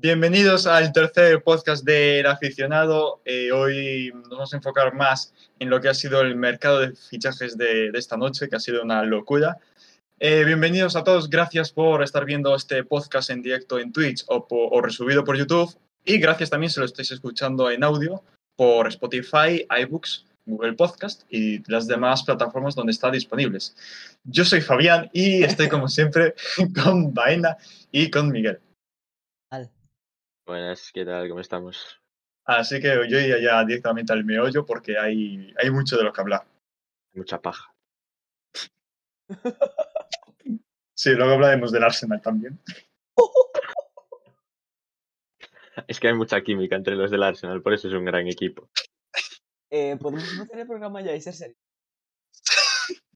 Bienvenidos al tercer podcast del aficionado. Eh, hoy nos vamos a enfocar más en lo que ha sido el mercado de fichajes de, esta noche, que ha sido una locura. Eh, bienvenidos a todos, gracias por estar viendo este podcast en directo en Twitch o, o resubido por YouTube. Y gracias también si lo estáis escuchando en audio por Spotify, iBooks, Google Podcast y las demás plataformas donde está disponibles. Yo soy Fabián y estoy como siempre con Baena y con Miguel. Buenas, ¿qué tal? ¿Cómo estamos? Así que yo iría ya directamente al meollo porque hay, hay mucho de lo que hablar. Mucha paja. Sí, luego hablaremos del Arsenal también. Es que hay mucha química entre los del Arsenal, por eso es un gran equipo. Eh, ¿Podemos empezar el programa ya y ser serio?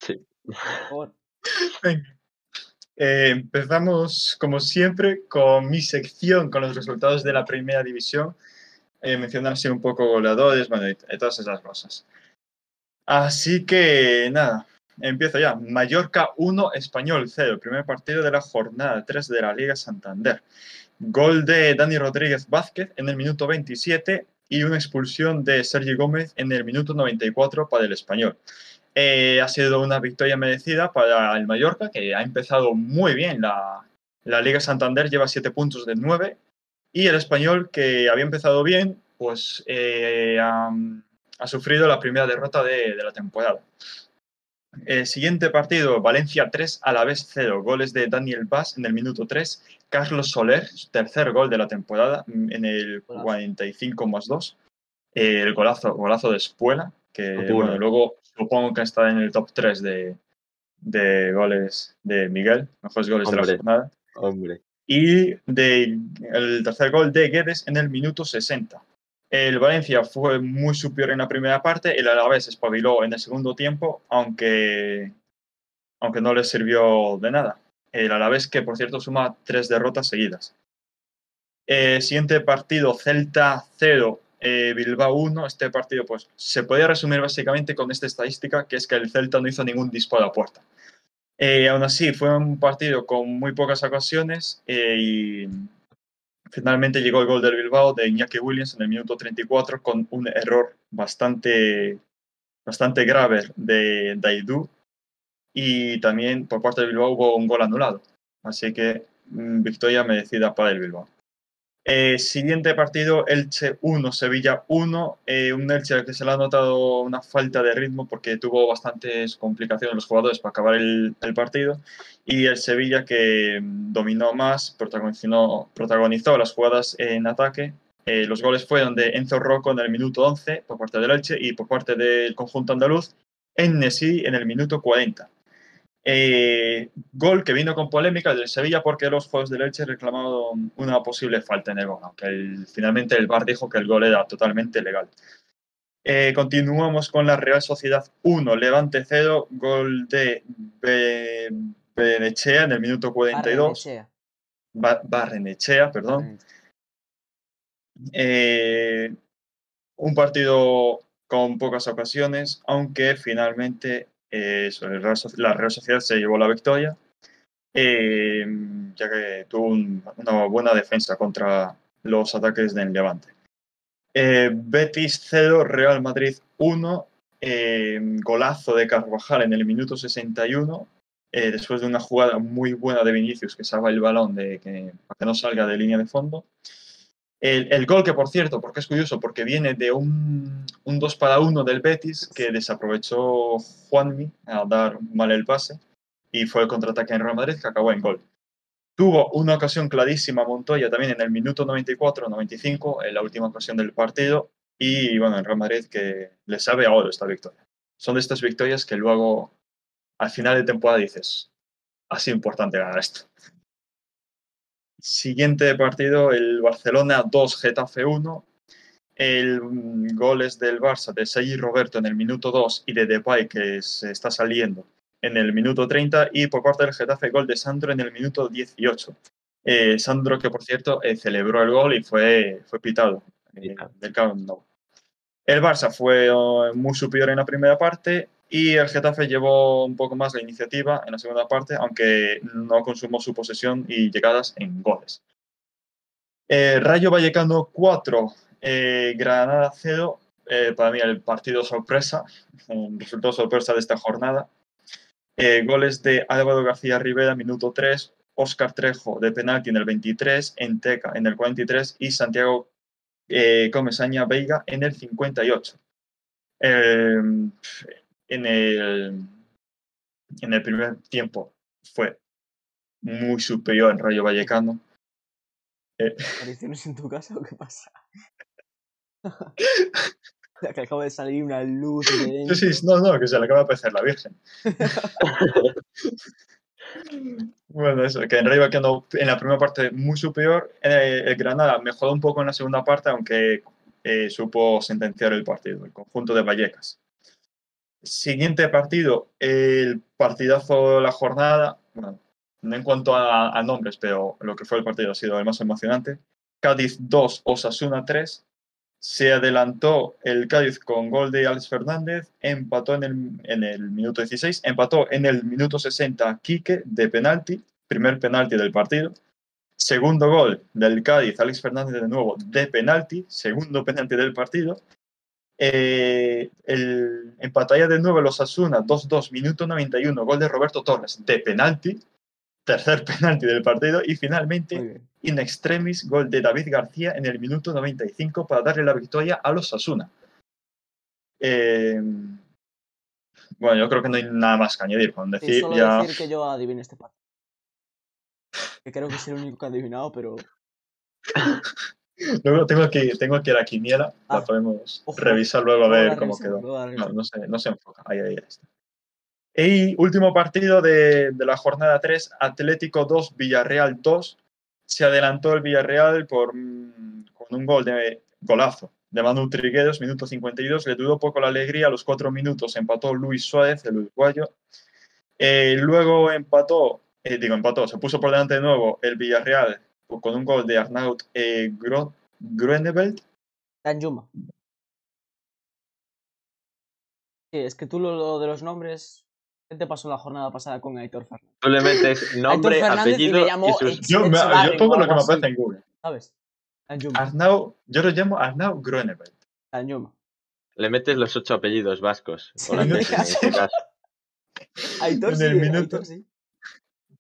Sí. Por favor. Venga. Eh, empezamos, como siempre, con mi sección, con los resultados de la primera división. Eh, mencionar así un poco goleadores, bueno, todas esas cosas. Así que, nada, empiezo ya. Mallorca 1, Español 0. Primer partido de la jornada 3 de la Liga Santander. Gol de Dani Rodríguez Vázquez en el minuto 27 y una expulsión de Sergi Gómez en el minuto 94 para el Español. Eh, ha sido una victoria merecida para el Mallorca, que ha empezado muy bien la, la Liga Santander, lleva 7 puntos de 9, y el Español, que había empezado bien, pues eh, ha, ha sufrido la primera derrota de, de la temporada. El siguiente partido, Valencia 3, Alavés 0. Goles de Daniel Vaz en el minuto 3. Carlos Soler, tercer gol de la temporada en el Golazo. 45 más 2. Eh, el golazo, golazo de Espuela, que bueno, luego supongo que está en el top 3 de, de goles de Miguel, mejores goles de la jornada. Hombre, Y de, el tercer gol de Guedes en el minuto 60. El Valencia fue muy superior en la primera parte, el Alavés espabiló en el segundo tiempo, aunque, aunque no le sirvió de nada. El Alavés que, por cierto, suma tres derrotas seguidas. Eh, siguiente partido, Celta 0, eh, Bilbao 1. Este partido pues, se podía resumir básicamente con esta estadística, que es que el Celta no hizo ningún disparo a puerta. Eh, aún así, fue un partido con muy pocas ocasiones eh, y finalmente llegó el gol del Bilbao de Iñaki Williams en el minuto 34 con un error bastante, bastante grave de Daidu y también por parte del Bilbao hubo un gol anulado. Así que mm, victoria merecida para el Bilbao. Eh, siguiente partido, Elche 1, Sevilla 1. Eh, un Elche al que se le ha notado una falta de ritmo porque tuvo bastantes complicaciones los jugadores para acabar el, partido. Y el Sevilla que mm, dominó más, protagonizó, protagonizó las jugadas en ataque. Eh, los goles fueron de Enzo Rocco en el minuto 11 por parte del Elche y por parte del conjunto andaluz, en en el minuto 40. Eh, gol que vino con polémica del Sevilla porque los juegos del Elche reclamaron una posible falta en el gol, aunque el- finalmente el VAR dijo que el gol era totalmente legal. Eh, continuamos con la Real Sociedad 1, Levante 0, gol de Be- Benechea en el minuto 42, Barrenechea. Ba- Barrenechea, perdón. Eh, un partido con pocas ocasiones, aunque finalmente eso, Real la Real Sociedad se llevó la victoria, eh, ya que tuvo un- una buena defensa contra los ataques del Levante. Eh, Betis 0, Real Madrid 1, eh, golazo de Carvajal en el minuto 61, eh, después de una jugada muy buena de Vinicius que salva el balón de para que no salga de línea de fondo. El, gol que, por cierto, porque es curioso, porque viene de un, un 2 para 1 del Betis que desaprovechó Juanmi a dar mal el pase y fue el contraataque en Real Madrid que acabó en gol. Tuvo una ocasión clarísima Montoya también en el minuto 94-95, en la última ocasión del partido, y bueno, en Real Madrid que le sabe a oro esta victoria. Son de estas victorias que luego, al final de temporada, dices, ha sido importante ganar esto. Siguiente partido, el Barcelona 2, Getafe 1. El mm, gol es del Barça de Sergi Roberto en el minuto 2 y de Depay que se está saliendo en el minuto 30 y por parte del Getafe gol de Sandro en el minuto 18. Eh, Sandro que por cierto eh, celebró el gol y fue, fue pitado eh, del Camp Nou. El Barça fue eh, muy superior en la primera parte y el Getafe llevó un poco más la iniciativa en la segunda parte, aunque no consumó su posesión y llegadas en goles. Eh, Rayo Vallecano 4, eh, Granada 0. Eh, para mí el partido sorpresa, el resultado sorpresa de esta jornada. Goles de Álvaro García Rivera, minuto 3, Óscar Trejo de penalti en el 23, Enteca en el 43 y Santiago Comesaña Veiga en el 58. Eh, en, el, en el primer tiempo fue muy superior el Rayo Vallecano. ¿Apariciones en tu casa o qué pasa? que acaba de salir una luz de dentro. Sí, sí, no, no, que se le acaba de aparecer la Virgen. Bueno, eso, que en Rayo Vallecano en la primera parte muy superior. Eh, el Granada mejoró un poco en la segunda parte, aunque eh, supo sentenciar el partido, el conjunto de Vallecas. Siguiente partido, el partidazo de la jornada. Bueno, no en cuanto a, nombres, pero lo que fue el partido ha sido el más emocionante. Cádiz 2, Osasuna 3. Se adelantó el Cádiz con gol de Alex Fernández, empató en el, en el minuto 16, empató en el minuto 60 Quique de penalti, primer penalti del partido. Segundo gol del Cádiz, Alex Fernández de nuevo de penalti, segundo penalti del partido. Eh, el, empataría de nuevo los Asuna, 2-2, minuto 91, gol de Roberto Torres de penalti, tercer penalti del partido. Y finalmente, in extremis, gol de David García en el minuto 95 para darle la victoria a los Asuna. Eh, bueno, yo creo que no hay nada más que añadir. Con Sí, decir solo ya. decir que yo adiviné este partido. Que creo que es el único que ha adivinado, pero. Luego tengo aquí, tengo aquí la quiniela, Ah, la podemos ojo. revisar luego a ver cómo quedó. No, no se, no se enfoca. Ahí, ahí, ahí está. Y último partido de, de la jornada 3, Atlético 2, Villarreal 2. Se adelantó el Villarreal por, mm, con un gol de golazo de Manu Trigueros, minuto 52. Le duró poco la alegría. A los cuatro minutos empató Luis Suárez, el uruguayo. Eh, luego empató, eh, digo, empató, se puso por delante de nuevo el Villarreal con un gol de Arnaut eh, Gro- Groeneveld. Danjuma. Sí, es que tú lo, lo de los nombres. ¿Qué te pasó la jornada pasada con Aitor Fernández? Tú le metes nombre, y apellido me y, llamó sus... ex- Yo, yo pongo lo que me aparece en Google. ¿Sabes? Danjuma. Arnau, yo lo llamo Arnau Groeneveld. Danjuma. Le metes los ocho apellidos vascos. Sí, en este caso. Aitor En sí, el minuto- Aitor sí.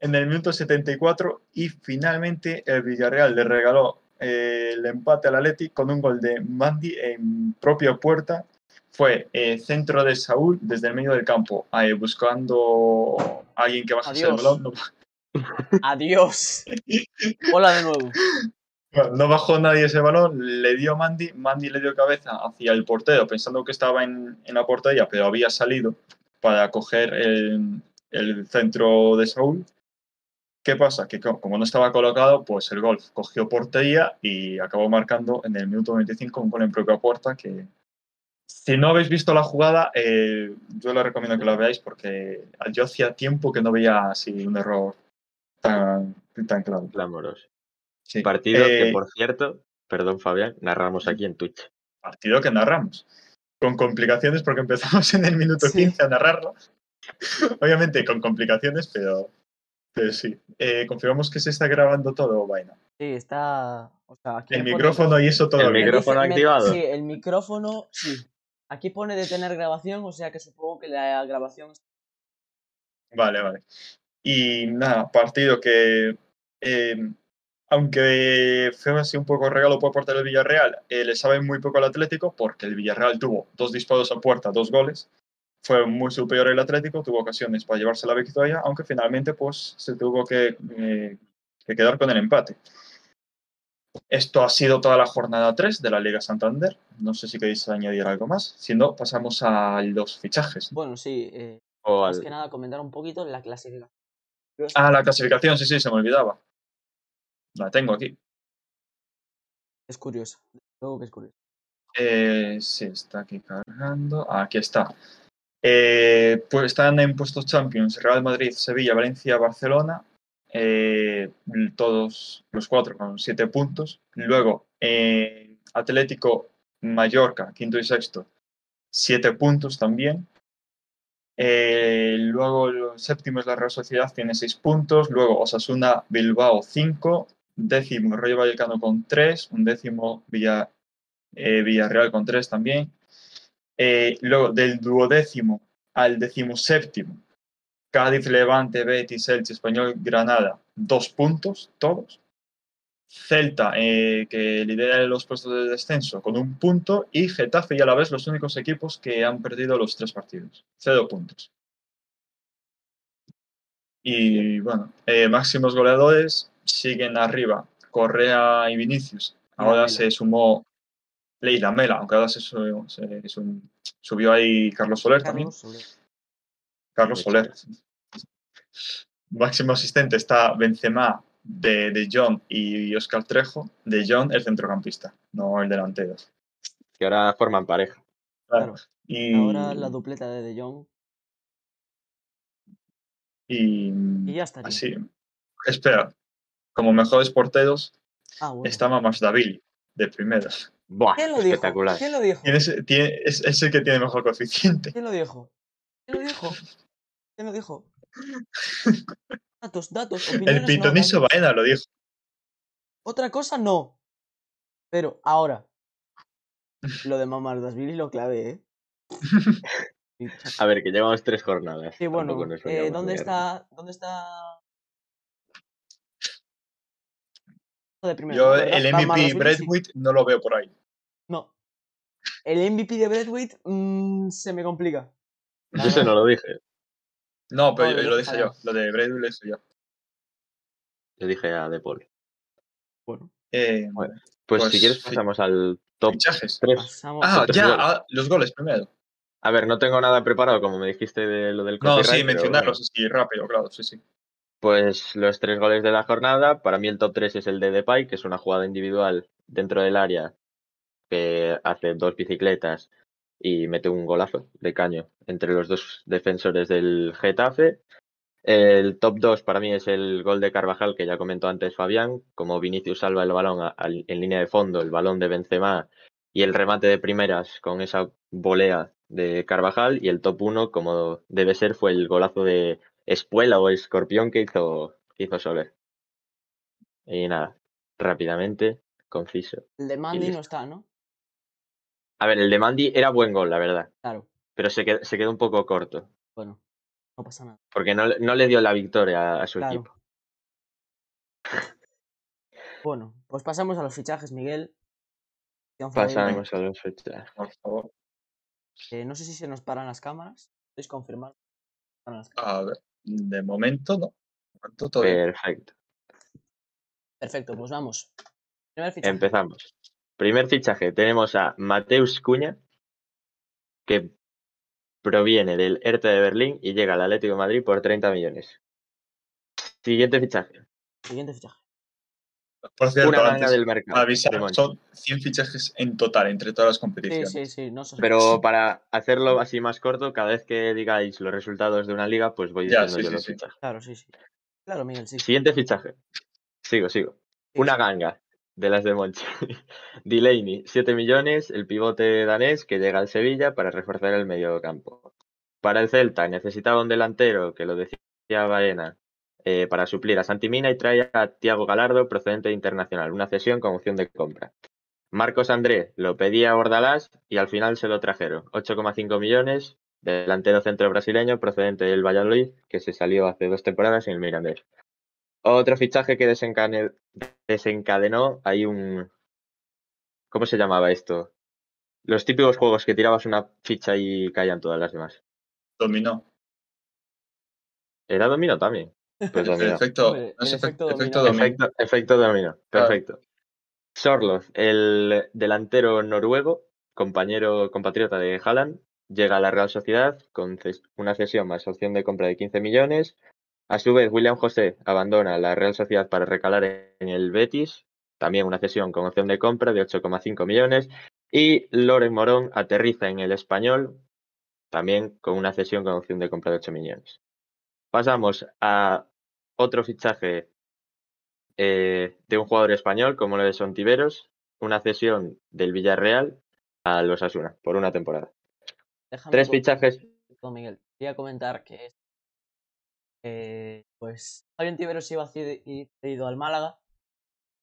En el minuto 74 y finalmente el Villarreal le regaló eh, el empate al Atleti con un gol de Mandy en propia puerta. Fue eh, centro de Saúl desde el medio del campo, buscando a alguien que bajase el balón. No, Adiós. Hola de nuevo. Bueno, no bajó nadie ese balón, le dio Mandy, Mandy le dio cabeza hacia el portero pensando que estaba en, en la portería, pero había salido para coger el, el centro de Saúl. ¿Qué pasa? Que co- como no estaba colocado, pues el gol cogió portería y acabó marcando en el minuto 25 un gol en propia puerta que si no habéis visto la jugada, eh, yo les recomiendo que la veáis porque yo hacía tiempo que no veía así un error tan, tan claro. Clamoroso. Sí. Partido Eh, que, por cierto, perdón Fabián, narramos aquí en Twitch. partido que narramos. Con complicaciones porque empezamos en el minuto Sí. 15 a narrarlo. Obviamente con complicaciones, pero, sí. Eh, confirmamos que se está grabando todo, vaina. Sí, está. O sea, aquí El pone- micrófono y eso todo. El bien. micrófono dice- me- activado. Sí, el micrófono, sí. Aquí pone detener grabación, o sea que supongo que la grabación. Vale, vale. Y nada, partido que, eh, aunque fue así un poco regalo por parte del Villarreal, eh, le sabe muy poco al Atlético porque el Villarreal tuvo dos disparos a puerta, dos goles. Fue muy superior el Atlético, tuvo ocasiones para llevarse la victoria, aunque finalmente pues, se tuvo que, eh, que quedar con el empate. Esto ha sido toda la jornada 3 de la Liga Santander. No sé si queréis añadir algo más. Si no, pasamos a los fichajes. Bueno, sí. eh, O más al- que nada comentar un poquito la clasificación. Ah, la clasificación, sí, sí, se me olvidaba. La tengo aquí. Es curioso. Luego que es curioso. Eh, sí, está aquí cargando. Ah, aquí está. Eh, pues están en puestos Champions Real Madrid, Sevilla, Valencia, Barcelona. eh, todos los cuatro con siete puntos. Luego eh, Atlético, Mallorca, quinto y sexto, siete puntos también. Luego el séptimo es la Real Sociedad, tiene seis puntos. Luego Osasuna, Bilbao, cinco. décimo Rayo Vallecano con 3, un décimo Villa, Villarreal con 3 también. Eh, luego del duodécimo al decimoséptimo, Cádiz, Levante, Betis, Elche, Español, Granada, dos puntos todos. Celta, eh, que lidera los puestos de descenso con un punto, y Getafe y Alavés los únicos equipos que han perdido los tres partidos. Cero puntos. Y bueno, eh, máximos goleadores siguen arriba. Correa y Vinicius. Ahora se sumó Leila Mela, aunque ahora se, se subió ahí Carlos Soler también. Carlos Soler. Carlos Soler. Máximo asistente está Benzema, de, de John y Oscar Trejo. De John, el centrocampista, no el delantero. Que ahora forman pareja. Claro. Y, Ahora la dupleta de De Jong. y, Y ya estaría. así. Espera, como mejores porteros Ah, bueno. está Mamasdavili, de primeras. Buah, ¿Quién lo dijo? espectacular. ¿Quién lo dijo? Tiene ese- tiene- es, es el que tiene mejor coeficiente. ¿Quién lo dijo? ¿Quién lo dijo? ¿Quién lo dijo? Datos, datos, El opiniones. no. Baena lo dijo. Otra cosa no. Pero ahora. Lo de Mamardasvili lo clave, ¿eh? A ver, que llevamos tres jornadas. Sí, bueno, eh, ¿dónde está? ¿Dónde está? De primero, Yo ¿verdad? el MVP. Bradwitt no lo veo por ahí. No. El MVP de Bradwitt mm, se me complica. Yo ese no lo dije. No, pero No, yo- lo lo dije yo. Lo de Bradwitt lo dije yo. Yo dije a De Paul. Bueno, Eh, Bueno, Pues, Pues, si quieres sí. pasamos al top fichajes. 3. pasamos. Ah, ya, goles. ah, los goles primero. A ver, no tengo nada preparado, como me dijiste de lo del No, sí, mencionarlos bueno. así rápido, claro, sí, sí. Pues los tres goles de la jornada, para mí el top 3 es el de Depay, que es una jugada individual dentro del área que hace dos bicicletas y mete un golazo de caño entre los dos defensores del Getafe. El top 2 para mí es el gol de Carvajal, que ya comentó antes Fabián, como Vinicius salva el balón a- en línea de fondo, el balón de Benzema y el remate de primeras con esa volea de Carvajal. Y el top 1, como debe ser, fue el golazo de Espuela o Escorpión que hizo, que hizo Soler. Y nada, rápidamente, conciso. El de Mandy no está, ¿no? A ver, el de Mandy era buen gol, la verdad, Claro. pero se quedó, se quedó un poco corto, Bueno, no pasa nada. porque no, le- no le dio la victoria a, a su Claro. equipo. Bueno, pues pasamos a los fichajes, Miguel. Pasamos a los fichajes. Por favor. Eh, no sé si se nos paran las cámaras. ¿Podéis confirmar? Paran las cámaras. A ver, de momento no. De momento todo bien. Perfecto. Perfecto, pues vamos. Primer fichaje. Empezamos. Primer fichaje, tenemos a Mateus Cuña, que proviene del Hertha de Berlín y llega al Atlético de Madrid por 30 millones. Siguiente fichaje. Siguiente fichaje. Por cierto, Una ganga antes, del mercado. avisar, de son 100 fichajes en total entre todas las Sí, competiciones. sí, sí. No se Pero para hacerlo así más corto, cada vez que digáis los resultados de una liga, pues voy Ya, diciendo sí, yo sí, los sí. fichajes. Claro, sí, sí. Claro, Miguel, sí. Siguiente fichaje. Sigo, sigo. Sí, Una sí. ganga de las de Monchi. Delaney, 7 millones, el pivote danés que llega al Sevilla para reforzar el medio campo. Para el Celta necesitaba un delantero, que lo decía Baena, eh, para suplir a Santimina y trae a Tiago Galardo procedente de internacional, una cesión con opción de compra. Marcos André lo pedía a Bordalás y al final se lo trajeron. 8,5 millones, delantero centro brasileño procedente del Valladolid, que se salió hace dos temporadas en el Mirandés. Otro fichaje que desencane- desencadenó, hay un... ¿Cómo se llamaba esto? Los típicos juegos que tirabas una ficha y caían todas las demás. Dominó. ¿Era dominó también? Pues dominó. efecto, Hombre, efecto efecto, efecto dominó. Efecto, efecto dominó, Claro. perfecto. Sorloth, el delantero noruego, compañero compatriota de Haaland, llega a la Real Sociedad con ces- una cesión más opción de compra de 15 millones. A su vez, William José abandona la Real Sociedad para recalar en el Betis, también una cesión con opción de compra de 8,5 millones. Y Loren Morón aterriza en el Español, también con una cesión con opción de compra de 8 millones. Pasamos a otro fichaje eh, de un jugador español como lo de Sontiveros, una cesión del Villarreal a los Asuna por una temporada. Déjame Tres fichajes. Miguel, quería comentar que eh, pues Fabián Tiveros iba cedido al Málaga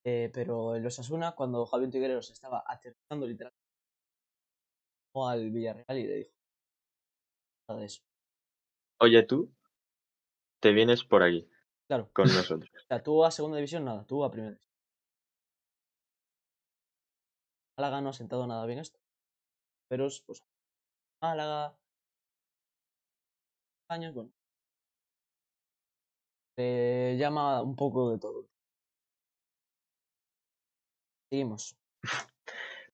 Eh, pero en los Asuna, cuando Javier Tigueros estaba aterrizando literalmente al Villarreal y le dijo nada de eso. Oye, tú te vienes por aquí Claro. con nosotros. O sea, tú a segunda división nada, tú a primera división. Málaga no ha sentado nada bien esto. Pero es, pues, Málaga. Años, bueno. Llama un poco de todo. Seguimos.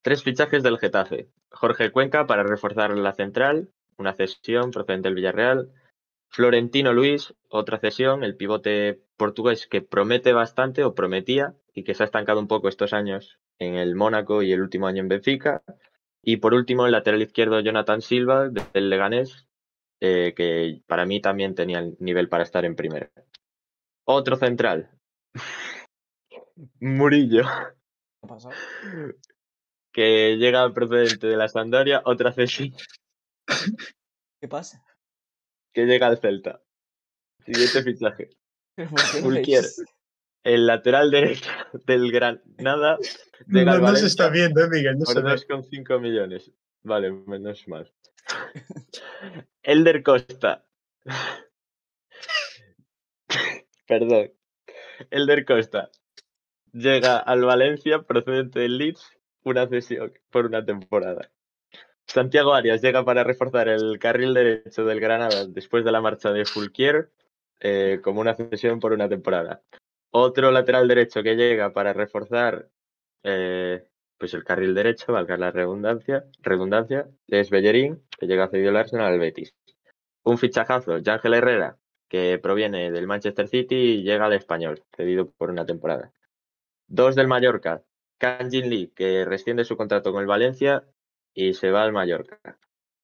Tres fichajes del Getafe. Jorge Cuenca para reforzar la central, una cesión procedente del Villarreal. Florentino Luis, otra cesión, el pivote portugués que promete bastante o prometía y que se ha estancado un poco estos años en el Mónaco y el último año en Benfica. Y por último, el lateral izquierdo Jonathan Silva del Leganés, eh, que para mí también tenía el nivel para estar en primera. Otro central. Murillo, ¿Qué ha pasado? que llega procedente de la Sampdoria, otra cesión ¿Qué pasa? que llega al Celta. Siguiente fichaje. ¿Pero por qué Fulquier. El lateral derecho del Granada llega No, no se está viendo, eh, Miguel, no por se ve. 2,5 millones. Vale, menos mal. Elder Costa. Perdón. Elder Costa llega al Valencia procedente del Leeds, una cesión por una temporada. Santiago Arias llega para reforzar el carril derecho del Granada después de la marcha de Fulquier, eh, como una cesión por una temporada. Otro lateral derecho que llega para reforzar eh, pues el carril derecho, valga la redundancia, redundancia es Bellerín, que llega cedido al Arsenal al Betis. Un fichajazo, Ángel Herrera, que proviene del Manchester City y llega al Español, cedido por una temporada. Dos del Mallorca, Kanjin Lee, que rescinde su contrato con el Valencia y se va al Mallorca.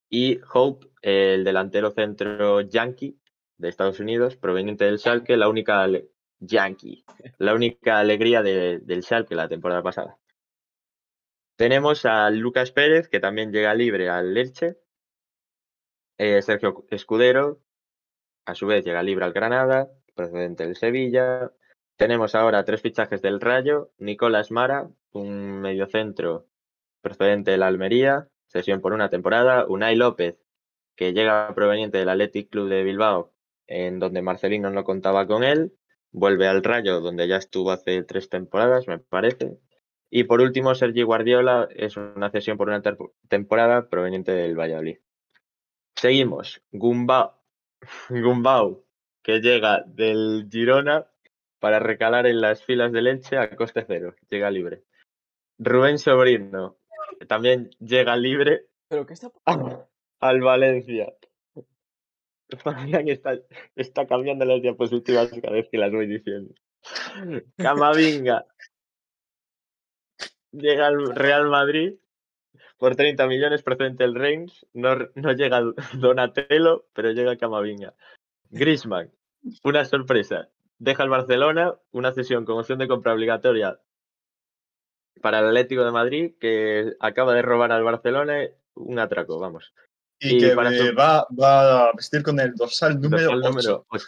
Y Hope, el delantero centro yankee de Estados Unidos, proveniente del Schalke, la única yankee, la única alegría de- del Schalke la temporada pasada. Tenemos a Lucas Pérez, que también llega libre al Elche. Eh, Sergio Escudero, a su vez, llega libre al Granada, procedente del Sevilla. Tenemos ahora tres fichajes del Rayo. Nicolás Mara, un mediocentro procedente de la Almería, cesión por una temporada. Unai López, que llega proveniente del Athletic Club de Bilbao, en donde Marcelino no contaba con él. Vuelve al Rayo, donde ya estuvo hace tres temporadas, me parece. Y por último, Sergi Guardiola es una cesión por una temporada proveniente del Valladolid. Seguimos. Gumbau, Gumbau, que llega del Girona para recalar en las filas del Elche a coste cero. Llega libre. Rubén Sobrino que también llega libre ¿Pero qué está pasando? al Valencia. Está, está cambiando las diapositivas cada vez que las voy diciendo. Camavinga llega al Real Madrid por 30 millones procedente del Reims. No, no llega Donatello, pero llega Camavinga. Griezmann, una sorpresa. Deja el Barcelona, una cesión con opción de compra obligatoria para el Atlético de Madrid, que acaba de robar al Barcelona un atraco, vamos. Y, Y que para su- va, va a vestir con el dorsal número Dorsal 8. número 8.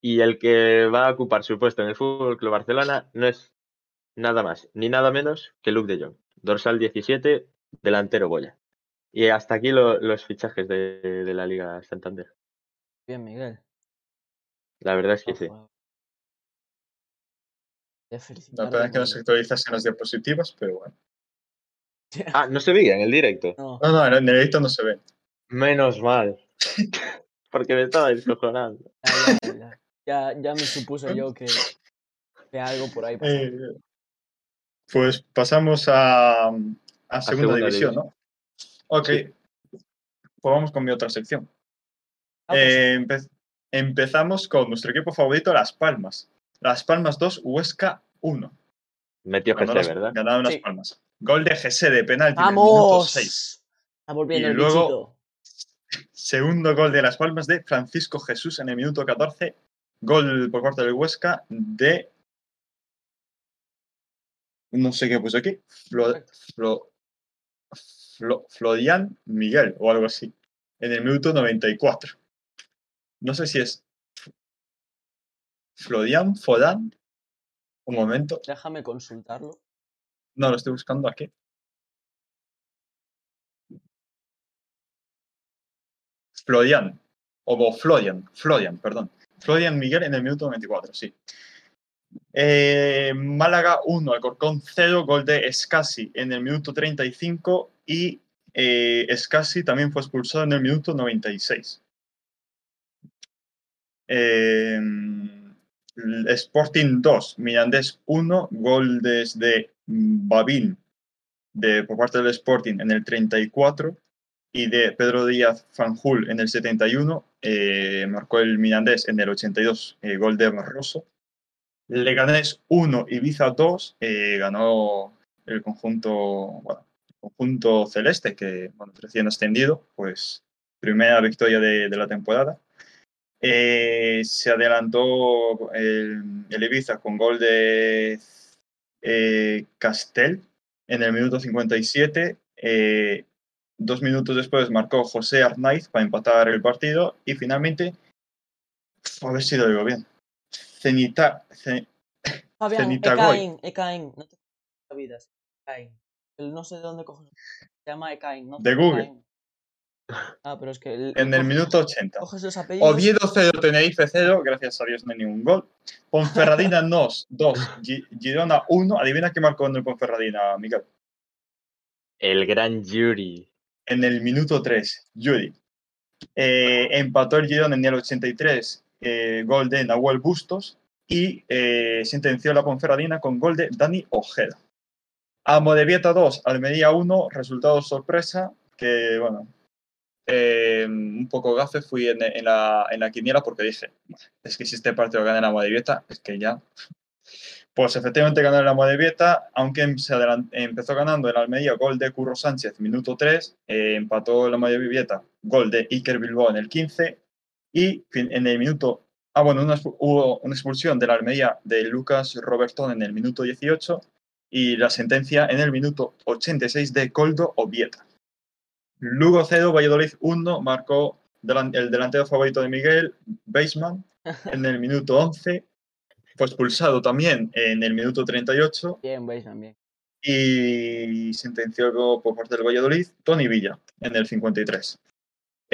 Y el que va a ocupar su puesto en el Fútbol Club Barcelona no es nada más ni nada menos que Luke de Jong. Dorsal 17, delantero Boya. Y hasta aquí lo- los fichajes de, de la Liga Santander. Bien, Miguel. La verdad es que sí. La pena es que no se actualizasen las diapositivas, pero bueno. Ah, no se veía en el directo. No, No, no, en el edito no se ve. Menos mal. Porque me estaba descojonando. ya, ya, ya. Ya, ya me supuso yo que, que algo por ahí pasaba. Eh, pues pasamos a, a segunda, segunda división, división. ¿no? Ok. Sí. Pues vamos con mi otra sección. Ah, pues, Eh, empe- empezamos con nuestro equipo favorito, Las Palmas. Las Palmas 2, Huesca 1. Metió GC, las- ¿verdad? Ganaron Las Sí. Palmas. Gol de GC de penalti en el minuto 6. ¡Vamos! Está volviendo Y el luego- bichito. Segundo gol de Las Palmas de Francisco Jesús en el minuto 14. Gol por parte del Huesca de. No sé qué puse aquí. Flo, Flo- Flo- Florian Miguel o algo así. En el minuto 94. No sé si es. Florian, Fodan. Un momento. Déjame consultarlo. No, lo estoy buscando aquí. Florian. O Florian. Florian, perdón. Florian Miguel en el minuto 24, sí. Eh, Málaga 1, Alcorcón 0, gol de Escasi en el minuto 35 y eh, Escasi también fue expulsado en el minuto 96. Eh, Sporting 2, Mirandés 1, gol desde Babín de, por parte del Sporting en el 34 y de Pedro Díaz Fanjul en el 71, eh, marcó el Mirandés en el 82, eh, gol de Barroso. Leganés 1, Ibiza 2, eh, ganó el conjunto, bueno, el conjunto celeste, que bueno, recién ascendido, pues primera victoria de, la temporada. Eh, se adelantó el, el, Ibiza con gol de eh, Castel en el minuto 57. Eh, dos minutos después marcó José Arnaiz para empatar el partido y finalmente, a ver si lo digo bien, Cenita, Cen, Fabián, Cenita Ekain, Goy. Ekain, no te vidas. Ekain. El no sé de dónde coges. Se llama Ekain, ¿no? De Google. Ekain. Ah, pero es que. el- en el coges- minuto 80. Coges los apellidos. Oviedo 0, Tenerife 0, gracias a Dios no hay ningún gol. Ponferradina 2, 2, Gi- Girona 1. Adivina qué marcó en el Ponferradina, Miguel. El gran Yuri. En el minuto 3, Yuri. Eh, empató el Girona en el 83, eh, gol de Nahuel Bustos. Y eh, sentenció la Ponferradina con gol de Dani Ojeda. Amodebieta 2, Almería 1, resultado sorpresa, que bueno, eh, un poco gafe fui en, la, en la quiniela porque dije, es que si este partido gana el Amodebieta, es que ya... Pues efectivamente ganó el Amodebieta, aunque se adelan- empezó ganando el Almería, gol de Curro Sánchez, minuto 3, eh, empató el Amodebieta, gol de Iker Bilbao en el 15, y en el minuto... Ah, bueno, una hubo una expulsión del Almería de Lucas Robertón en el minuto 18 y la sentencia en el minuto 86 de Coldo Obieta. Lugo 0, Valladolid 1, marcó el delantero favorito de Miguel, Baseman, en el minuto 11. Fue expulsado también en el minuto 38 Bien, veis también. y sentenció por parte del Valladolid Tony Villa en el 53.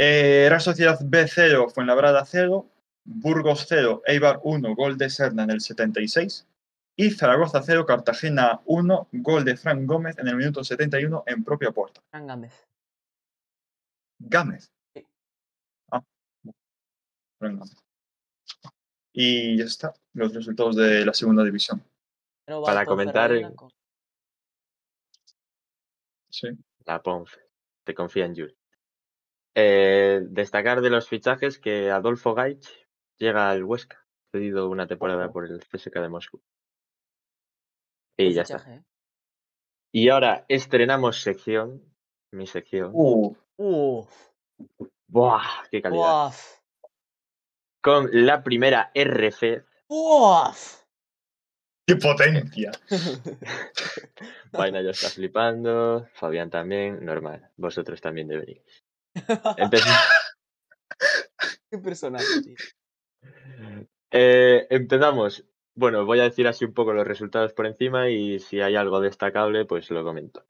Eh, Real Sociedad B 0, Fuenlabrada 0, Burgos 0, Eibar 1, gol de Serna en el 76 y Zaragoza 0, Cartagena 1, gol de Frank Gómez en el minuto 71 en propia puerta. Fran Gámez. Gámez. Sí. Ah, Frank Gámez. Y ya está, los resultados de la segunda división. Pero Para comentar en- Sí. La Ponf. Te confía en Yuri. Eh, destacar de los fichajes que Adolfo Gaich llega al Huesca, cedido una temporada por el CSKA de Moscú. Y ya está. ¿eh? Y ahora estrenamos sección, mi sección. Uh, Uf, ¡Buah! ¡Qué calidad! uf, Con la primera RF. uf. ¡Qué potencia! Vaina ya está flipando. Fabián también. Normal. Vosotros también deberíais. Empezamos. Qué personaje, tío. Eh, empezamos. Bueno, voy a decir así un poco los resultados por encima y si hay algo destacable, pues lo comento.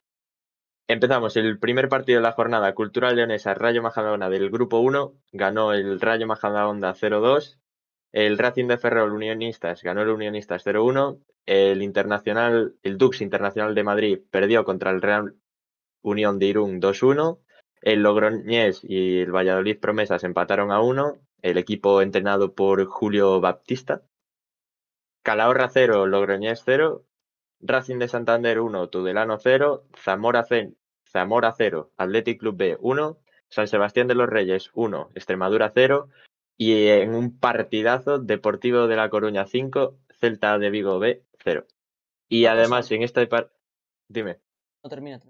Empezamos el primer partido de la jornada, Cultural Leonesa Rayo Majadahonda del Grupo 1, ganó el Rayo Majadahonda 0-2, el Racing de Ferrol Unionistas ganó el Unionistas 0-1, el Internacional, el Dux Internacional de Madrid perdió contra el Real Unión de Irún 2-1, el Logroñés y el Valladolid Promesas empataron a 1, el equipo entrenado por Julio Baptista. Calahorra 0, Logroñés 0, Racing de Santander 1, Tudelano 0, Zamora, C- Zamora 0, Athletic Club B 1, San Sebastián de los Reyes 1, Extremadura 0 y en un partidazo Deportivo de La Coruña 5, Celta de Vigo B 0. Y además en este par... Dime. No termina.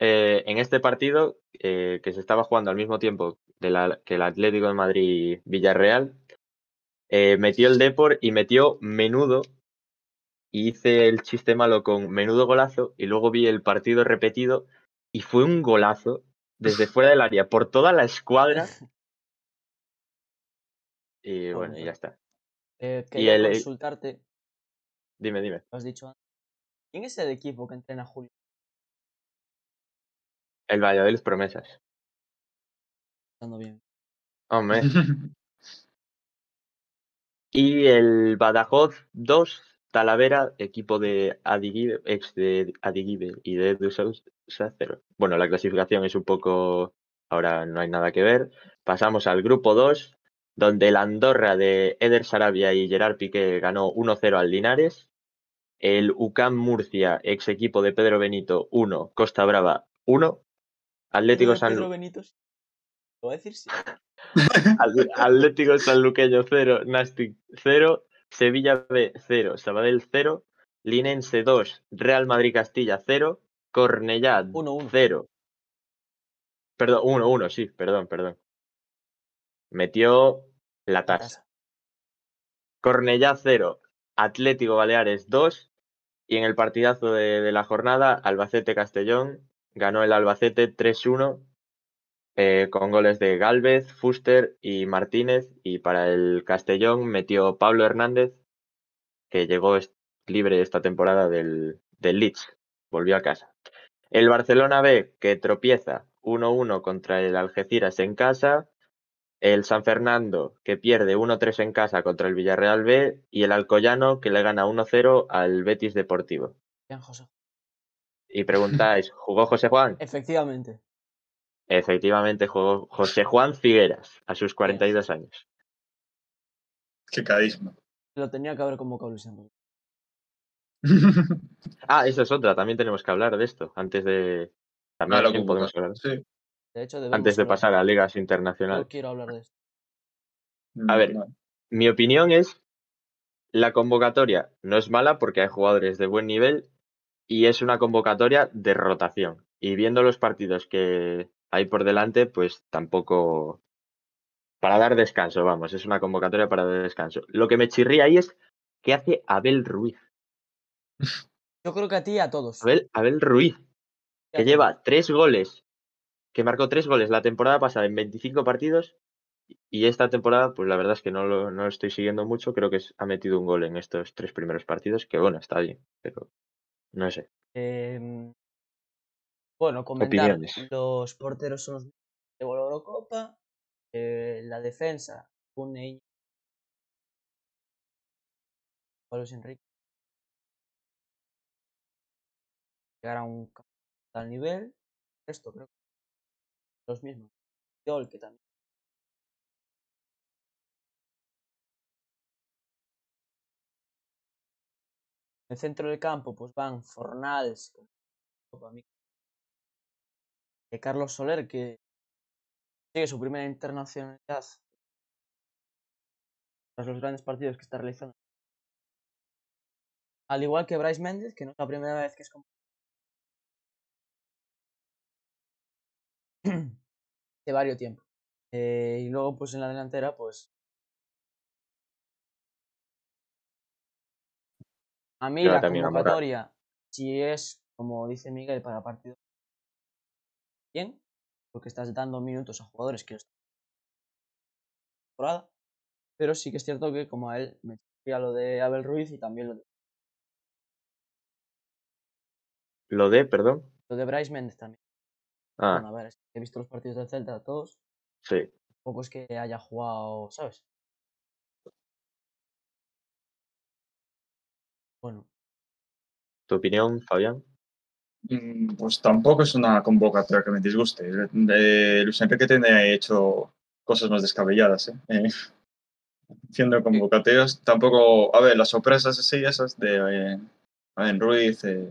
Eh, en este partido, eh, que se estaba jugando al mismo tiempo de la- que el Atlético de Madrid Villarreal, eh, metió el Depor y metió menudo. Y hice el chiste malo con menudo golazo y luego vi el partido repetido y fue un golazo desde fuera del área por toda la escuadra. Y bueno, y ya está. Y quería el- consultarte Dime, dime. has dicho. ¿Quién es el equipo que entrena Julio? El Valladolid Promesas. Estando bien. Hombre. Y el Badajoz 2, Talavera, equipo de Adiguibe, ex de Adiguibe y de Edu. Bueno, la clasificación es un poco. Ahora no hay nada que ver. Pasamos al grupo 2, donde el Andorra de Eder Sarabia y Gerard Piqué ganó 1-0 al Linares. El UCAM Murcia, ex equipo de Pedro Benito, 1, Costa Brava 1. Atlético San sí. Lo voy a decir sí. Atlético Sanluqueño 0, Nastic 0, Sevilla B 0, Sabadell 0, Linense 2, Real Madrid Castilla 0, Cornellá 1-1. 0. Perdón, 1-1, sí, perdón, perdón. Metió la tasa. Cornellá 0, Atlético Baleares 2 y en el partidazo de, de la jornada Albacete-Castellón ganó el Albacete 3-1 eh, con goles de Galvez, Fuster y Martínez y para el Castellón metió Pablo Hernández que llegó libre esta temporada del, del Leeds, volvió a casa. El Barcelona B que tropieza 1-1 contra el Algeciras en casa el San Fernando, que pierde 1-3 en casa contra el Villarreal B, y el Alcoyano, que le gana 1-0 al Betis Deportivo. Bien, José. Y preguntáis, ¿jugó José Juan? Efectivamente. Efectivamente, jugó José Juan Figueras, a sus 42 años. Qué carisma. Lo tenía que haber convocado Luis Enrique. Ah, eso es otra, también tenemos que hablar de esto, antes de... También Ah, podemos hablar, Sí. De hecho, antes de hablar. pasar a ligas internacionales. quiero hablar de esto. A ver. No. Mi opinión es, la convocatoria no es mala porque hay jugadores de buen nivel y es una convocatoria de rotación. Y viendo los partidos que hay por delante, pues tampoco... Para dar descanso, vamos, es una convocatoria para dar descanso. Lo que me chirría ahí es qué hace Abel Ruiz. Yo creo que a ti y a todos. Abel, Abel Ruiz, que lleva tres goles, que marcó tres goles la temporada pasada en 25 partidos y esta temporada, pues la verdad es que no lo, no lo estoy siguiendo mucho, creo que ha metido un gol en estos tres primeros partidos, que bueno, está bien, pero no sé. Em, bueno, comentar. Opiniones. Los porteros son los de Eurocopa. eh, la defensa, un Luis Enrique. Llegar a un tal nivel. Esto creo que los mismos. Yol, que también. En el centro del campo, pues van Fornals, de Carlos Soler, que sigue su primera internacionalidad tras los grandes partidos que está realizando. Al igual que Bryce Méndez, que no es la primera vez que es de varios tiempo. Eh, y luego, pues en la delantera, pues. A mí Yo la convocatoria, si es, como dice Miguel, para partido bien, porque estás dando minutos a jugadores que no están en temporada. Pero sí que es cierto que, como a él, me chirría lo de Abel Ruiz y también lo de, Lo de, perdón. lo de Bryce Méndez también. Ah, Bueno, a ver, es que he visto los partidos del Celta todos. sí. Tampoco es que haya jugado, ¿sabes? Bueno, ¿Tu opinión, Fabián? Mm, Pues tampoco es una convocatoria que me disguste. Eh, Luis Enrique tiene hecho cosas más descabelladas. ¿eh? Eh, haciendo convocatorias, tampoco. A ver, las sorpresas así, esas de eh, Ruiz, eh.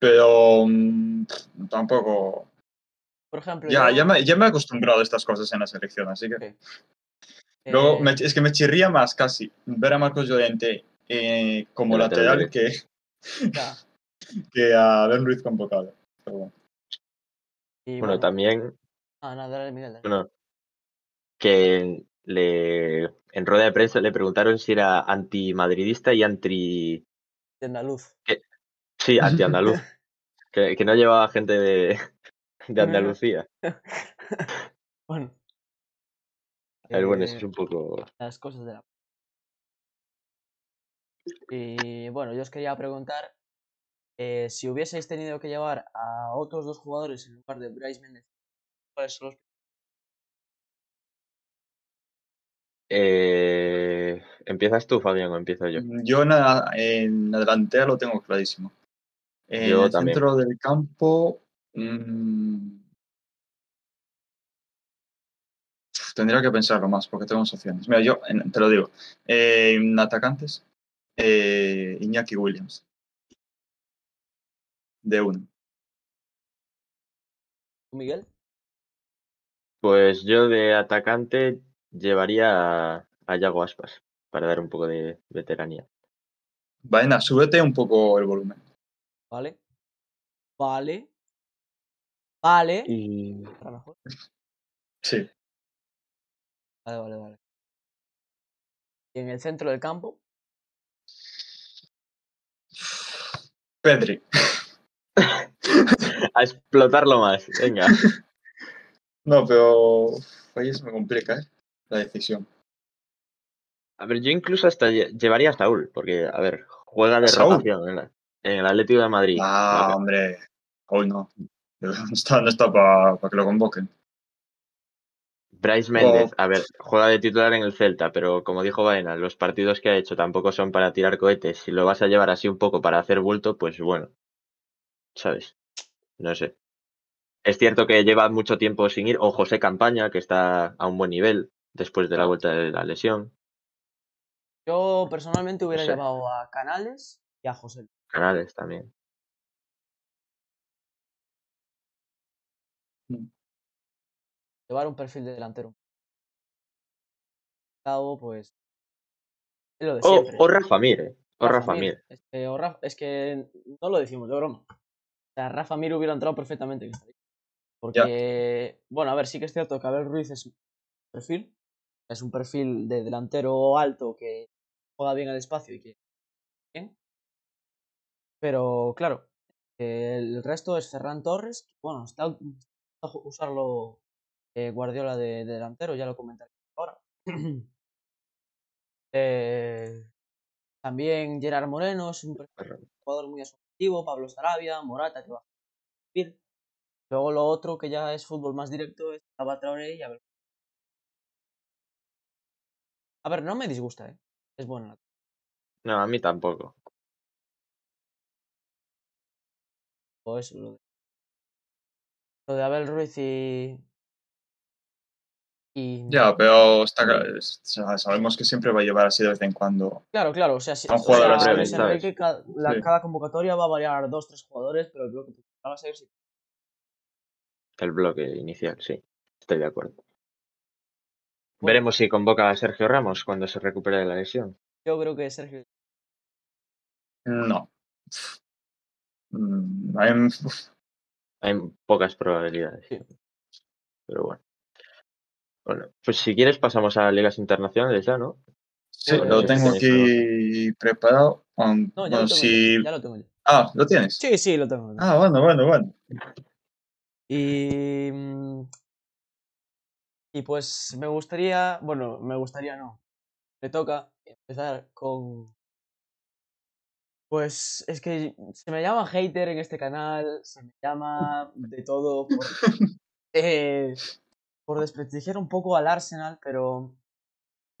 Pero mm, tampoco. por ejemplo, Ya, yo- ya, me, ya me he acostumbrado a estas cosas en la selección, así que. Luego, eh, me- es que me chirría más casi ver a Marcos Llorente eh, como lateral que, que a Ben Ruiz convocado. Pero bueno. y Bueno, también, Ah, nada, dale, Miguel, dale. bueno, que le, en rueda de prensa le preguntaron si era antimadridista y anti... De andaluz. Sí, anti-andaluz. que, que no llevaba gente de, de Andalucía. bueno. A ver, bueno, eso eh, es un poco... Las cosas de la. Y bueno, yo os quería preguntar eh, si hubieseis tenido que llevar a otros dos jugadores en lugar de Bryce Méndez, ¿cuáles son los Eh, ¿Empiezas tú, Fabián, o empiezo yo? Yo en la, en la delantera lo tengo clarísimo. En Yo el también. centro del campo. mm, tendría que pensarlo más porque tengo opciones. Mira, yo en- te lo digo. eh, atacantes, eh, Iñaki Williams. De uno. ¿Tú, Miguel? Pues yo de atacante llevaría a, a Yago Aspas para dar un poco de veteranía. Vaina, súbete un poco el volumen. Vale. Vale. Vale. Y. Sí. Vale, vale, vale. Y en el centro del campo, Pedri. a explotarlo más, venga. No, pero ahí se me complica, ¿eh? La decisión. A ver, yo incluso hasta lle- llevaría a Saúl, porque, a ver, juega de ¿A Saúl? rotación en, la- en el Atlético de Madrid. Ah, hombre. Hoy no. No está, no está para que lo convoquen. Bryce Méndez, Oh. a ver, juega de titular en el Celta, pero como dijo Baena, los partidos que ha hecho tampoco son para tirar cohetes. Si lo vas a llevar así un poco para hacer bulto, pues bueno, ¿sabes? No sé. Es cierto que lleva mucho tiempo sin ir, o José Campaña, que está a un buen nivel después de la vuelta de la lesión. yo personalmente hubiera sé. llevado a Canales y a José. Luis. Canales también. Llevar un perfil de delantero. Cabo, pues. Es lo de O, Rafa Mir, ¿eh? O Rafa Mir. Mir. Es que, o Rafa- es que no lo decimos de broma. O sea, Rafa Mir hubiera entrado perfectamente. Porque, bueno, a ver, sí que es cierto que Abel Ruiz es un perfil. Es un perfil de delantero alto que juega bien al espacio y que. Bien. Pero, claro, el resto es Ferran Torres. que, Bueno, está a usarlo eh, Guardiola de, de delantero, ya lo comentaré ahora. Eh, también Gerard Moreno es un jugador muy asociativo, Pablo Sarabia, Morata, que va a subir. Luego lo otro que ya es fútbol más directo es Traoré y a ver. A ver, no me disgusta, ¿eh? Es buena. No, a mí tampoco. O eso, lo de, lo de Abel Ruiz y. y Ya, pero está, sabemos que siempre va a llevar así de vez en cuando. Claro, claro, o sea, si, cada convocatoria va a variar dos, tres jugadores, pero el bloque va a ser sí. El bloque inicial, sí. Estoy de acuerdo. Bueno. Veremos si convoca a Sergio Ramos cuando se recupere de la lesión. Yo creo que Sergio. No. Mm, hay- Hay pocas probabilidades. Sí. Pero bueno. Bueno, pues si quieres pasamos a ligas internacionales ya, ¿no? sí, lo tengo aquí preparado. No, ya bueno, lo tengo. si- yo, Ya lo tengo yo. Ah, ¿lo tienes? Sí, sí, lo tengo. lo tengo. Ah, bueno, bueno, bueno. Y. mm, Y pues me gustaría. Bueno, me gustaría no. Me toca empezar con. Pues es que se me llama hater en este canal, se me llama de todo por, eh, por desprestigiar un poco al Arsenal, pero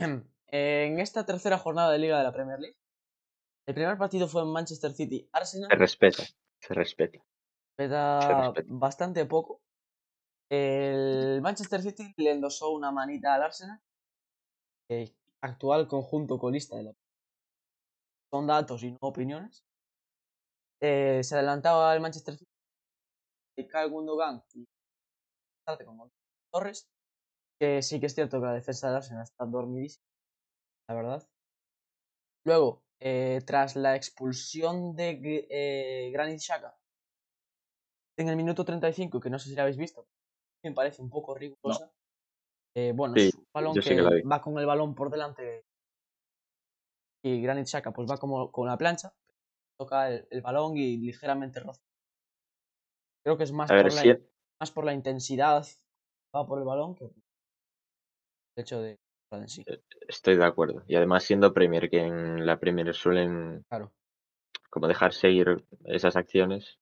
en esta tercera jornada de Liga de la Premier League, el primer partido fue en Manchester City Arsenal. Se respeta, se respeta. respeta respeta. bastante poco. El Manchester City le endosó una manita al Arsenal, eh, actual conjunto colista de la. Son datos y no opiniones. Eh, se adelantaba el Manchester City. Y Kyle Gundogan y Torres. Que sí que es cierto que la defensa del Arsenal está dormidísima, la verdad. Luego, eh, tras la expulsión de eh, Granit Xhaka en el minuto 35, que no sé si la habéis visto, me parece un poco rigurosa. Eh, bueno, Sí, es un balón que, va con el balón por delante y Granit Xhaka pues va como con la plancha, toca el, el balón y ligeramente roza. Creo que es más ver, por, la, si, más por la intensidad va por el balón que el hecho de en sí. Estoy de acuerdo. Y además siendo Premier, que en la Premier suelen Claro. como dejar seguir esas acciones,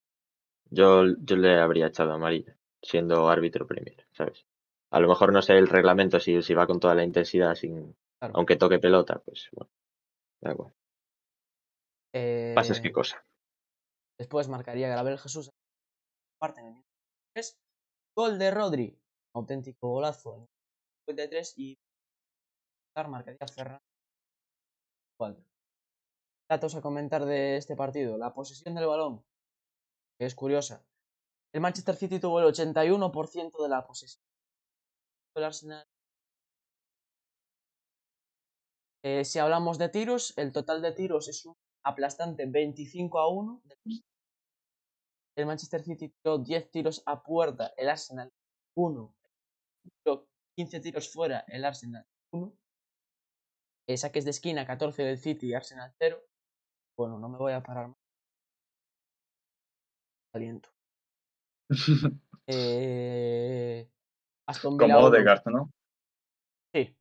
yo, yo le habría echado amarilla, siendo árbitro Premier, ¿sabes? A lo mejor no sé el reglamento si, si va con toda la intensidad, sin, Claro. aunque toque pelota, pues bueno, da igual. Eh, qué cosa. Después marcaría Gabriel Jesús. Parte en el minuto 3. Gol de Rodri. Auténtico golazo en el 53. Y marcaría Ferran. 4. Datos a comentar de este partido. La posesión del balón. Es curiosa. El Manchester City tuvo el 81% de la posesión. El Arsenal. Eh, si hablamos de tiros, el total de tiros es un aplastante 25 a 1. El Manchester City tiró 10 tiros a puerta, el Arsenal 1. Tiró 15 tiros fuera, el Arsenal 1. Eh, saques de esquina 14 del City, Arsenal 0. Bueno, no me voy a parar más. Aliento. Eh, Aston Villa Como 1. Odegaard, ¿no? Sí,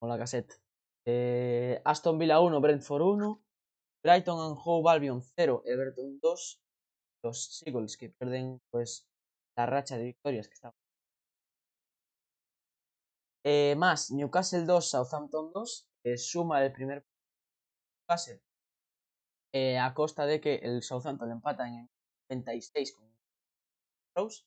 con la cassette. Eh, Aston Villa 1, Brentford 1, Brighton and Hove Albion 0, Everton 2. Los Seagulls que pierden pues la racha de victorias que estaban. Eh, más Newcastle 2, Southampton 2, que suma el primer Newcastle eh, a costa de que el Southampton empata en el 96 con Rose.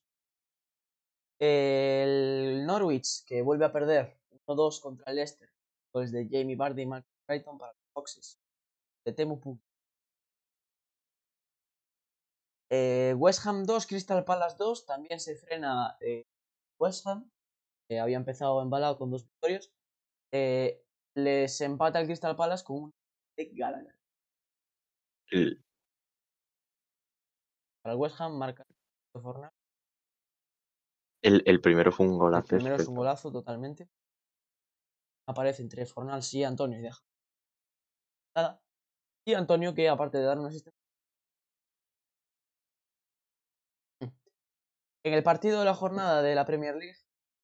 El Norwich, que vuelve a perder 1-2 contra el Leicester, pues de Jamie Vardy y Mark Brighton para los Foxes. De Temu Puk. Eh, West Ham 2, Crystal Palace 2, también se frena eh, West Ham, que había empezado embalado con dos victorias. Eh, les empata el Crystal Palace con un de Gallagher. El- Para el West Ham marca. El, el primero fue un El golazo. primero es un golazo totalmente. Aparece entre Fornals y Antonio y deja. Nada. Y Antonio, que aparte de dar una asistencia. En el partido de la jornada de la Premier League,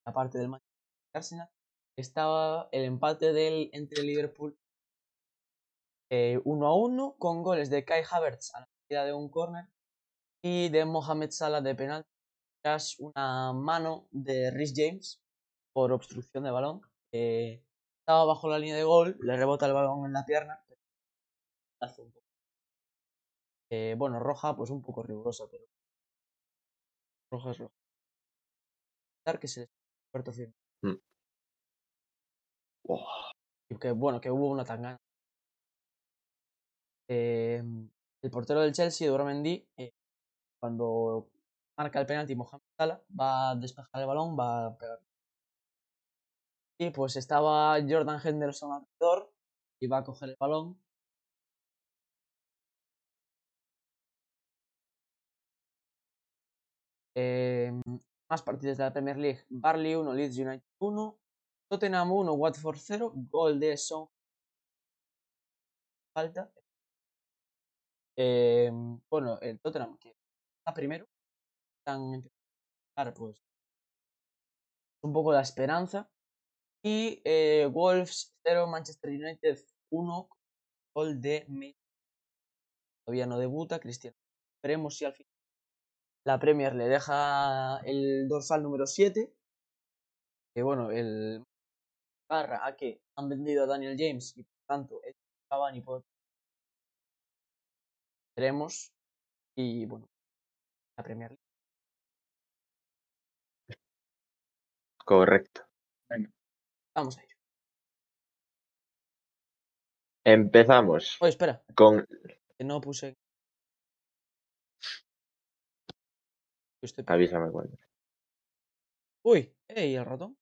aparte del Manchester Arsenal, estaba el empate del, entre Liverpool eh, 1 a 1 con goles de Kai Havertz a la salida de un córner y de Mohamed Salah de penal tras una mano de Rhys James por obstrucción de balón. Eh, estaba bajo la línea de gol, le rebota el balón en la pierna. Eh, bueno, roja, pues un poco rigurosa, pero roja es roja. Que se les puerto firme. Mm. Y que bueno, que hubo una tangana. Eh, el portero del Chelsea, Doramendi, eh, cuando marca el penalti Mohamed Salah, va a despejar el balón, va a pegar. Y pues estaba Jordan Henderson alrededor y va a coger el balón. Eh, más partidos de la Premier League. Barley 1, Leeds United 1, Tottenham 1, Watford 0, gol de Son. Falta. Eh, bueno, el Tottenham que está primero. Están pues un poco la esperanza. Y eh, Wolves 0, Manchester United 1, gol de. Todavía no debuta, Cristiano. Veremos si al final la Premier le deja el dorsal número 7. Que bueno, el barra a que han vendido a Daniel James y por tanto el Cavani por veremos y bueno la Premier League Correcto. vamos a ello Empezamos oye espera con que no puse Estoy- Avísame cuando. uy ey el ratón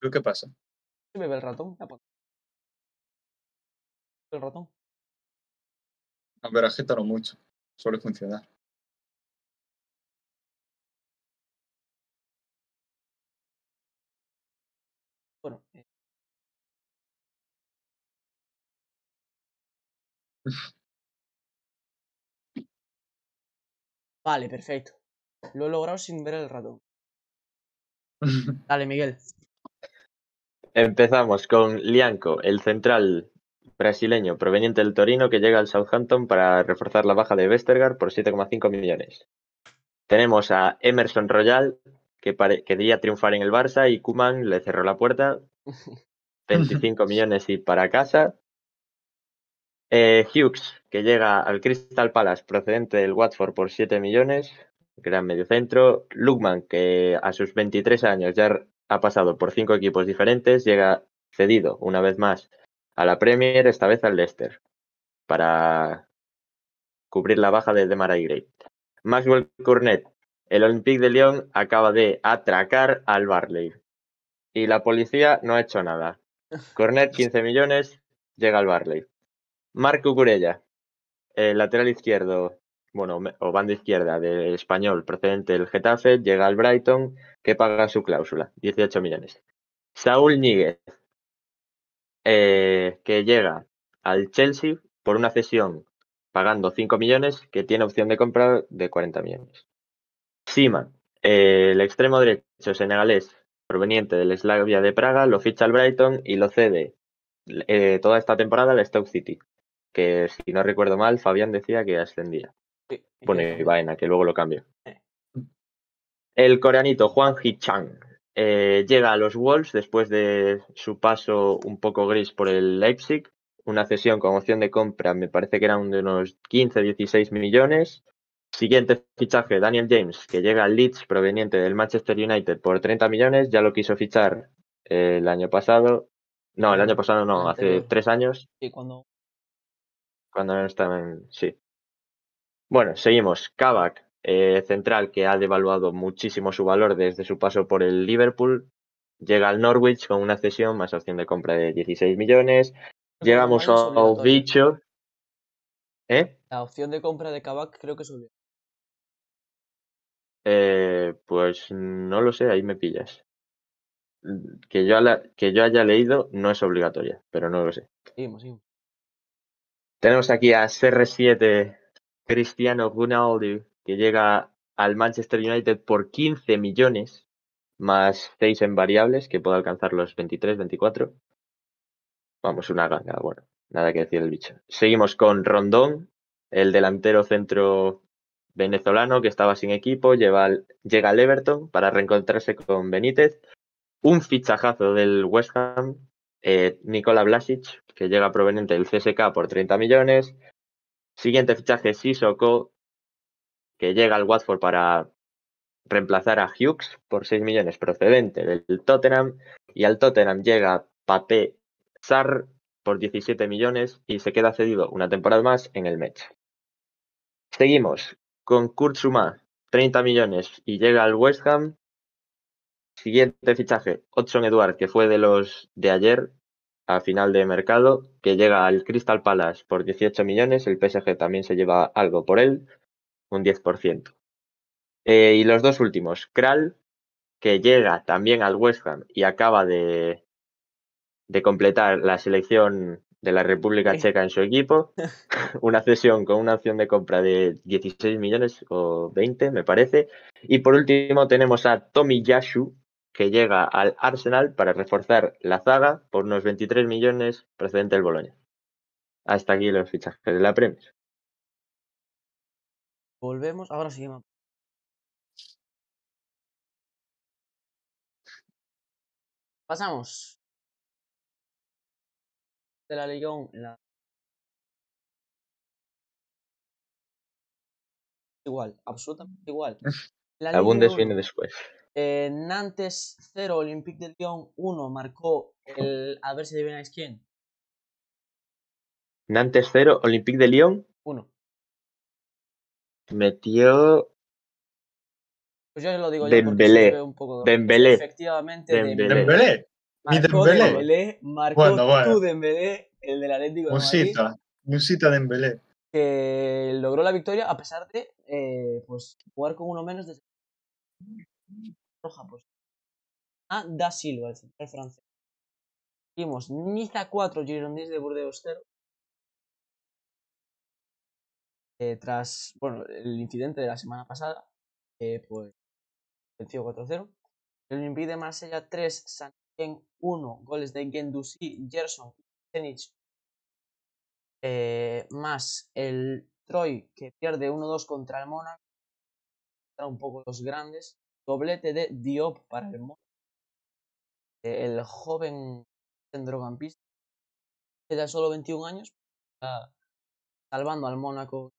¿Pero qué pasa? ¿Se me ve el ratón el ratón A ver, agítalo mucho suele funcionar Bueno, eh. Vale, perfecto. Lo he logrado sin ver el ratón. Dale, Miguel. Empezamos con Lianco, el central brasileño proveniente del Torino que llega al Southampton para reforzar la baja de Westergaard por 7,5 millones. Tenemos a Emerson Royal, que quería triunfar en el Barça y Kuman le cerró la puerta. 25 millones y para casa. Eh, Hughes, que llega al Crystal Palace procedente del Watford por 7 millones, gran mediocentro. Lukman, que a sus 23 años ya ha pasado por cinco equipos diferentes, llega cedido una vez más a la Premier, esta vez al Leicester, para cubrir la baja de Demarai Gray. Maxwell Cornet, el Olympique de Lyon acaba de atracar al Barley y la policía no ha hecho nada. Cornet, 15 millones, llega al Barley. Marc Cucurella, el lateral izquierdo, bueno, o banda izquierda del español procedente del Getafe, llega al Brighton, que paga su cláusula, 18 millones. Saúl Níguez, eh, que llega al Chelsea por una cesión pagando 5 millones, que tiene opción de compra de 40 millones. Sima, eh, el extremo derecho senegalés proveniente del Slavia de Praga, lo ficha al Brighton y lo cede eh, toda esta temporada al Stoke City, que si no recuerdo mal, Fabián decía que ascendía. Sí, Bueno, y Baena, que luego lo cambio. Eh. El coreanito Juan Hee-chang eh, llega a los Wolves después de su paso un poco gris por el Leipzig. Una cesión con opción de compra, me parece que eran de unos 15-16 millones. Siguiente fichaje, Daniel James, que llega al Leeds proveniente del Manchester United por 30 millones. Ya lo quiso fichar eh, el año pasado. No, el año pasado no, hace tres años Sí, cuando cuando no estaba en. Sí. Bueno, seguimos. Kavak, eh, central, que ha devaluado muchísimo su valor desde su paso por el Liverpool. Llega al Norwich con una cesión más opción de compra de 16 millones. Llegamos a. Bicho. ¿Eh? La opción de compra de Kabak creo que es obligatoria. Eh, Pues no lo sé, ahí me pillas. Que yo, la- que yo haya leído no es obligatoria, pero no lo sé. Seguimos, seguimos. Tenemos aquí a CR7 Cristiano Ronaldo, que llega al Manchester United por 15 millones, más 6 en variables, que puede alcanzar los 23, 24. Vamos, una ganga, bueno, nada que decir el bicho. Seguimos con Rondón, el delantero centro venezolano que estaba sin equipo, llega al Everton para reencontrarse con Benítez. Un fichajazo del West Ham, eh, Nikola Vlasic, que llega proveniente del CSK por 30 millones. Siguiente fichaje, Sissoko, que llega al Watford para reemplazar a Hughes por 6 millones procedente del Tottenham. Y al Tottenham llega Pape Sarr por 17 millones y se queda cedido una temporada más en el Metz. Seguimos con Kurt Suma, 30 millones y llega al West Ham. Siguiente fichaje, Hudson Edward, que fue de los de ayer a final de mercado, que llega al Crystal Palace por 18 millones. El PSG también se lleva algo por él, un 10%. Eh, y los dos últimos, Kral, que llega también al West Ham y acaba de, de completar la selección de la República Sí. Checa en su equipo. Una cesión con una opción de compra de 16 millones o 20, me parece. Y por último tenemos a Tommy Yashu, que llega al Arsenal para reforzar la zaga por unos 23 millones procedente del Boloña. Hasta aquí los fichajes de la Premier. Volvemos. Ahora seguimos. Pasamos. De la 1. La... Igual, absolutamente igual. La La Bundes 1, viene después. eh, Nantes 0, Olympique de Lyon 1, marcó el. A ver si adivináis quién. Nantes 0, Olympique de Lyon 1. Metió Pues yo lo digo yo porque Dembélé. ve un poco. Dembélé. Efectivamente, Dembélé. Dembélé. Mi Marcó Dembélé. Dembélé, marcó Bueno, bueno. tu Dembélé, el del Atlético de Madrid, Musita. Musita Dembélé. que logró la victoria a pesar de eh, pues jugar con uno menos de roja pues a Da Silva, el central francés. Seguimos Niza 4, Girondins de Burdeos 0. Eh, tras bueno, el incidente de la semana pasada, eh, pues venció 4-0. El Olympique de Marsella 3, San 1, goles de Gendouzi, Gerson, Zenich, eh, más el Troy que pierde 1-2 contra el Mónaco, un poco los grandes, doblete de Diop para el Mónaco, el joven centrocampista, que da solo 21 años, salvando al Mónaco.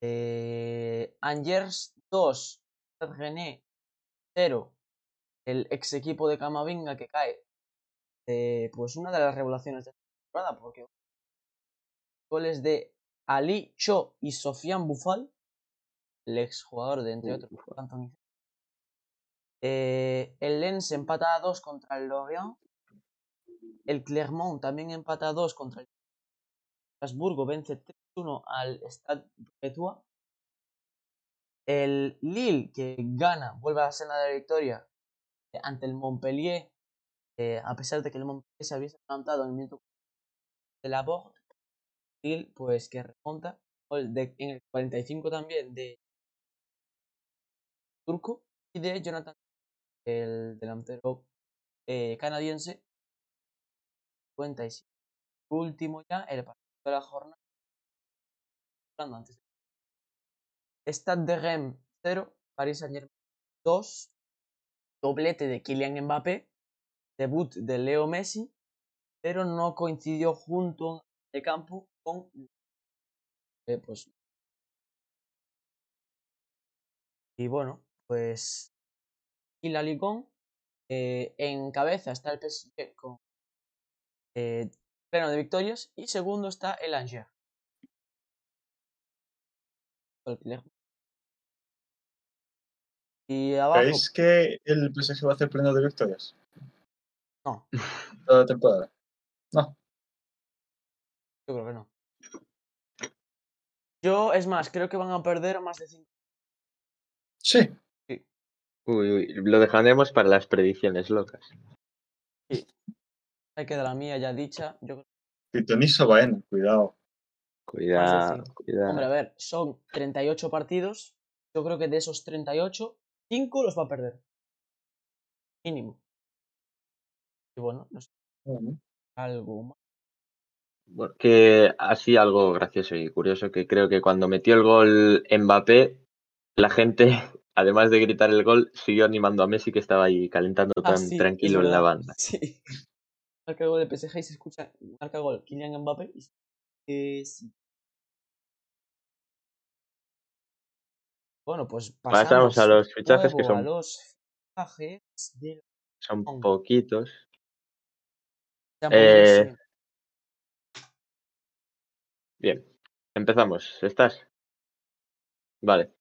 Eh, Angers 2, René 0, el ex equipo de Camavinga que cae. Eh, pues una de las revelaciones de la temporada, porque goles de Ali Cho y Sofian Bufal, el ex jugador de entre otros Anthony. Eh, el Lens empata a 2 contra el Lorient. El Clermont también empata a 2 contra el Strasburgo, vence 3-1 al Stade Breton. El Lille, que gana, vuelve a la senda de la victoria eh, ante el Montpellier, eh, a pesar de que el Montpellier se había levantado en el minuto de la Borde. Lille, pues que remonta en el 45 también de Turco y de Jonathan, el delantero eh, canadiense. 57. Último ya, el partido de la jornada. Hablando antes. Stade de Rennes 0, Paris Saint Germain 2, doblete de Kylian Mbappé, debut de Leo Messi, pero no coincidió junto de campo con eh, pues y bueno pues y la Ligón en cabeza está el PSG con eh, pleno de victorias y segundo está el Angers y abajo ¿Creéis que el PSG va a hacer pleno de victorias? No. Toda la temporada. No. Yo creo que no. Yo, es más, creo que van a perder más de 5. Sí. Uy, uy, lo dejaremos para las predicciones locas. Ahí queda la mía ya dicha. Yo Pitoniso Baena, cuidado. Cuidado, cuidado. Hombre, a ver, son 38 partidos. Yo creo que de esos 38, 5 los va a perder. Mínimo. Y bueno, no sé, Bueno, algo más. Bueno, que así algo gracioso y curioso, que creo que cuando metió el gol Mbappé, la gente, además de gritar el gol, siguió animando a Messi que estaba ahí calentando Ah, tan sí, tranquilo en la banda. Sí. Marca el gol de PSG y se escucha. Marca gol Kylian Mbappé. Y... Eh, sí. Bueno, pues pasamos, Pasamos a los fichajes que a son, los fichajes del son poquitos. Eh. Bien, empezamos. ¿Estás? Vale.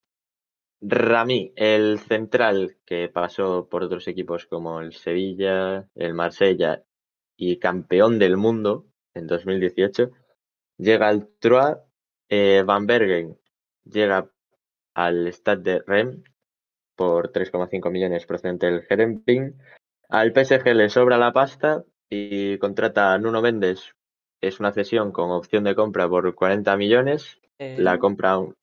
Rami, el central que pasó por otros equipos como el Sevilla, el Marsella y campeón del mundo en 2018, llega al Troyes. eh, Van Bergen llega al Stade de Rennes por 3,5 millones procedente del Herenping. Al PSG le sobra la pasta y contrata a Nuno Méndez. Es una cesión con opción de compra por 40 millones. Eh, La compra. un-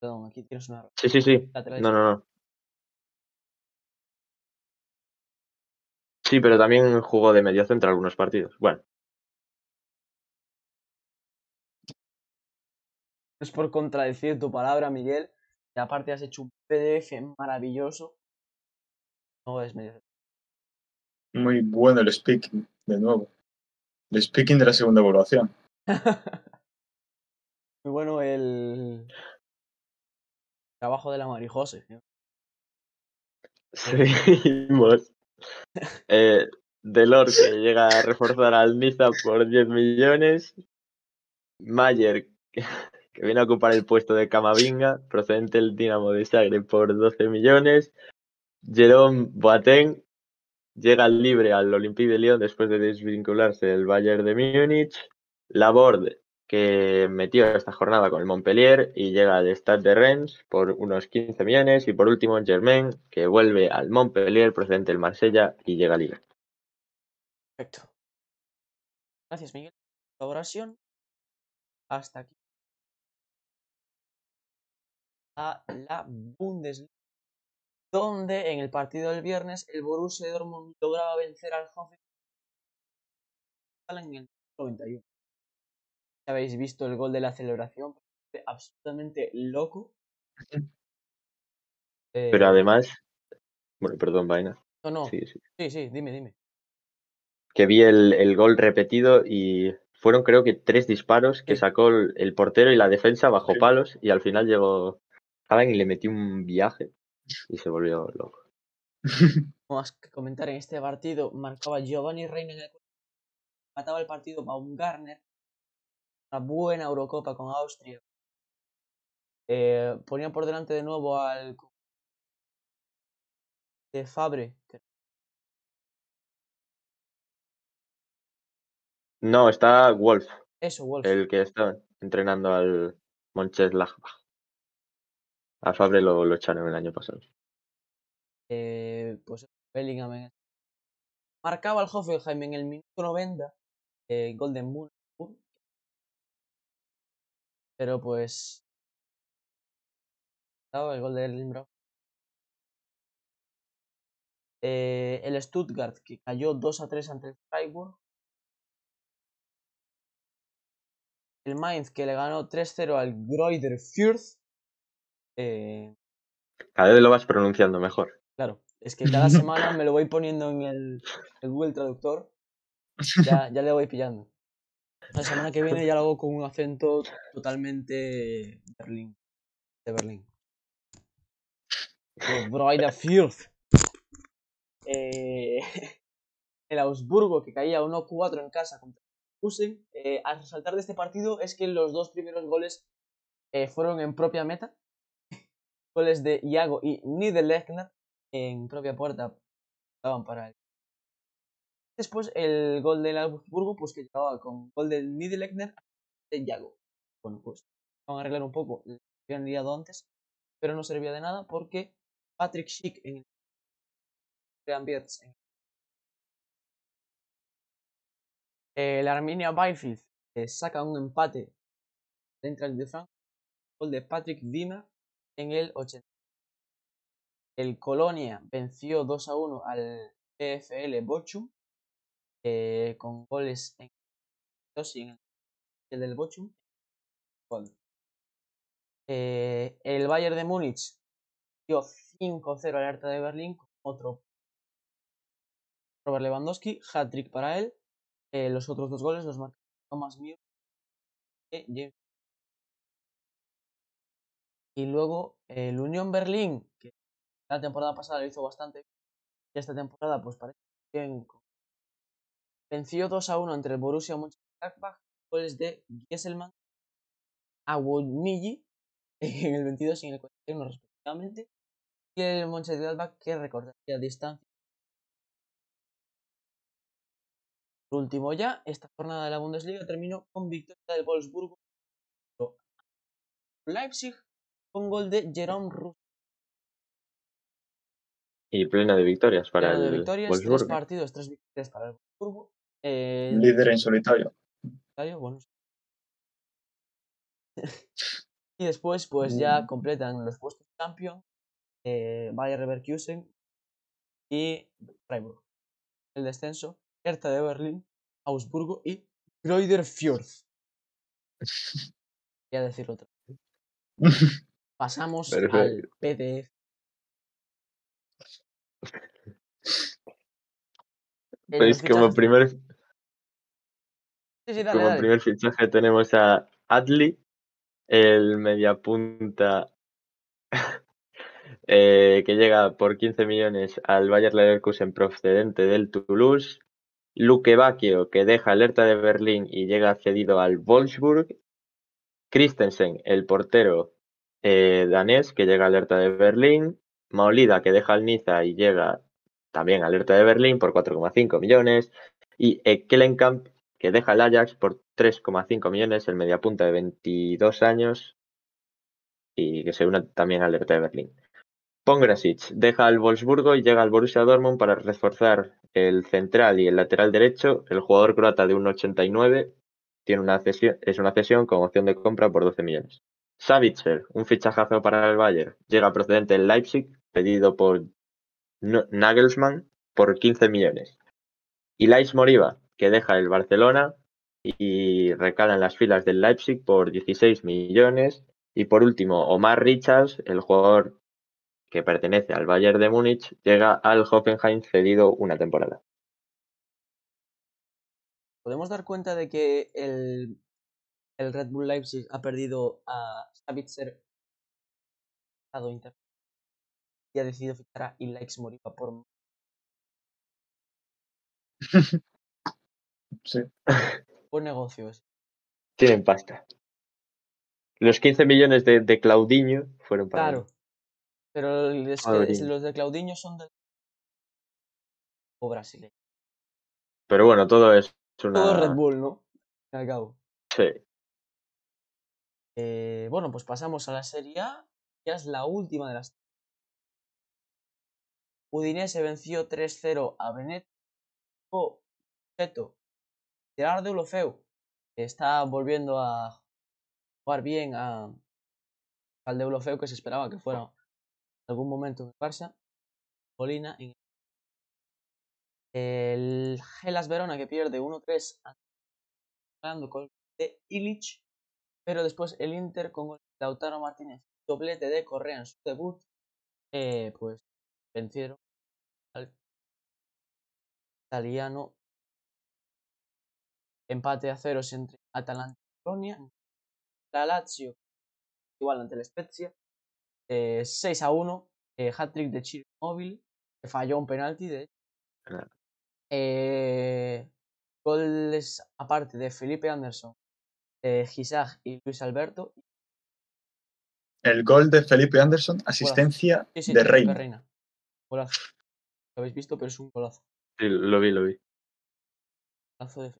Perdón, aquí tienes una. Sí, sí, sí. lateral No, no, no. Sí, pero también jugó de medio centro algunos partidos. Bueno, Es por contradecir tu palabra, Miguel. Y aparte has hecho un PDF maravilloso. No es medio. muy bueno el speaking, de nuevo. El speaking de la segunda evaluación. Muy bueno el trabajo de la Marijose. tío. seguimos. Eh, Delor que llega a reforzar al Niza por 10 millones. Mayer que, que viene a ocupar el puesto de Camavinga, procedente del Dinamo de Zagreb por 12 millones. Jerome Boateng llega libre al Olympique de Lyon después de desvincularse del Bayern de Múnich. Laborde que metió esta jornada con el Montpellier y llega al Stade de Rennes por unos 15 millones. Y por último, Germain, que vuelve al Montpellier procedente del Marsella y llega libre. Perfecto. Gracias, Miguel. Colaboración. Hasta aquí. A la Bundesliga, donde en el partido del viernes el Borussia Dortmund lograba vencer al Hoffenheim en el 91. Ya habéis visto el gol de la celebración, fue absolutamente loco. Pero Eh, además, bueno, perdón, vaina. No, no, Sí, sí. sí, sí, dime, dime. Que vi el, el gol repetido y fueron creo que tres disparos que sacó el, portero y la defensa bajo palos y al final llegó Y le metió un viaje y se volvió loco. más que comentar en este partido, marcaba Giovanni Reina en el mataba el partido Baumgartner, una buena Eurocopa con Austria. Eh, ponía por delante de nuevo al de Fabre, No, está Wolf, eso, Wolf. el que está entrenando al Mönchengladbach. A Fabre lo, lo echaron el año pasado. eh, pues Bellingham en- marcaba al Hoffenheim en el minuto 90, eh, Golden Moon. Pero pues el gol de Braut. Eh, el Stuttgart que cayó 2 a 3 ante el Freiburg. El Mainz que le ganó 3-0 al Greuther Fürth. Eh, Cada vez lo vas pronunciando mejor. Claro, es que cada semana me lo voy poniendo en el, el Google Traductor, ya, ya le voy pillando. La semana que viene ya lo hago con un acento totalmente Berlín, de Berlín. Eh, el Augsburgo que caía 1-4 en casa contra Leverkusen. Eh, al resaltar de este partido es que los dos primeros goles eh, fueron en propia meta. Goles de Iago y Niederlechner en propia puerta daban para él. Después el gol del Augsburgo, pues que llegaba con gol del Niederlechner de Iago. Bueno, pues vamos a arreglar un poco lo que habían liado antes, pero no servía de nada porque Patrick Schick en el el Arminia eh, saca un empate de Eintracht de Frankfurt, gol de Patrick Wimmer en el 80. El Colonia venció 2 a 1 al PFL Bochum eh, con goles en en el del Bochum. Eh, el Bayern de Múnich dio 5-0 al Hertha de Berlín con otro Robert Lewandowski, hat-trick para él. Eh, los otros dos goles los marcó Thomas Müller y James. Y luego el Unión Berlín, que la temporada pasada lo hizo bastante y esta temporada pues parece bien. Venció 2 a 1 entre el Borussia Mönchengladbach, goles de Gieselman, Awoniji en el 22 y en el 41 respectivamente, y el Mönchengladbach que recortaría distancia. Por último ya, esta jornada de la Bundesliga terminó con victoria del Wolfsburgo Leipzig con gol de Jerome Rus. Y plena de victorias para Pleno de el victorias, tres partidos, tres victorias para el Wolfsburgo. Eh, Líder en solitario. bueno. y después, pues ya Mm. completan los puestos champion eh, Bayer Leverkusen y Freiburg. El descenso, Hertha de Berlín, Augsburgo y Greuther Fürth. Voy a decirlo otra. vez. Pasamos al. PDF. Pues como primer, Sí, sí, dale, como dale. primer fichaje tenemos a Adli, el mediapunta eh, que llega por 15 millones al Bayer Leverkusen procedente del Toulouse. Luque Bacchio, que deja el Hertha de Berlín y llega cedido al Wolfsburg. Christensen, el portero eh, danés, que llega al Hertha de Berlín. Maolida, que deja al Niza y llega también al Hertha de Berlín por 4,5 millones. Y Ekkelenkamp, que deja el Ajax por 3,5 millones, el mediapunta de 22 años y que se une también al Hertha de Berlín. Pongrasic deja al Wolfsburgo y llega al Borussia Dortmund para reforzar el central y el lateral derecho. El jugador croata de 1,89 tiene una cesión, es una cesión con opción de compra por 12 millones. Savitzer, un fichajazo para el Bayern, llega procedente del Leipzig, pedido por Nagelsmann por 15 millones. Y Lais Moriba, que deja el Barcelona y recala en las filas del Leipzig por 16 millones. Y por último, Omar Richards, el jugador que pertenece al Bayern de Múnich, llega al Hoffenheim cedido una temporada. ¿Podemos dar cuenta de que el, el Red Bull Leipzig ha perdido a Savitzer estado inter y ha decidido fichar a Ilaix Moriba por Sí. buen negocio ese. Tienen pasta. Los 15 millones de, de Claudinho fueron para Claro. Pero es que Madre es- mía. los de Claudinho son del o brasileño. Pero bueno, todo es una... Todo Red Bull, ¿no? Al cabo. Sí. Eh, bueno, pues pasamos a la Serie A. Ya es la última de las. Udinese venció 3-0 a Veneto. O Cheto. Gerard de Ulofeu, que está volviendo a jugar bien a, al de Ulofeu, que se esperaba que fuera en algún momento en Barça. En... El Gelas Verona, que pierde 1-3 ante- con de Illich. Pero después el Inter con de Lautaro Martínez, doblete de Correa en su debut, eh, pues vencieron al italiano. Empate a ceros entre Atalanta y Colonia. La Lazio, igual ante la Spezia. eh, 6 a 1. Eh, hat-trick de Chiro Móvil, que falló un penalti de hecho. Eh, goles aparte de Felipe Anderson, eh, Gisag y Luis Alberto. El gol de Felipe Anderson, asistencia Sí, sí, de Reina. Reina. Golazo. Lo habéis visto, pero es un golazo. Sí, lo vi, lo vi. Golazo de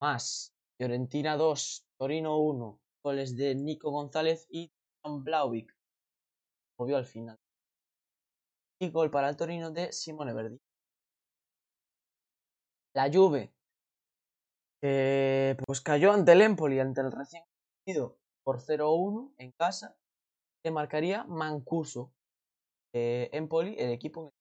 Más. Fiorentina 2, Torino 1. Goles de Nico González y Tom Blauvik. Movió al final. Y gol para el Torino de Simone Verdi. La Juve. Eh, pues cayó ante el Empoli, ante el recién conocido por 0-1 en casa. Que marcaría Mancuso. Eh, Empoli, el equipo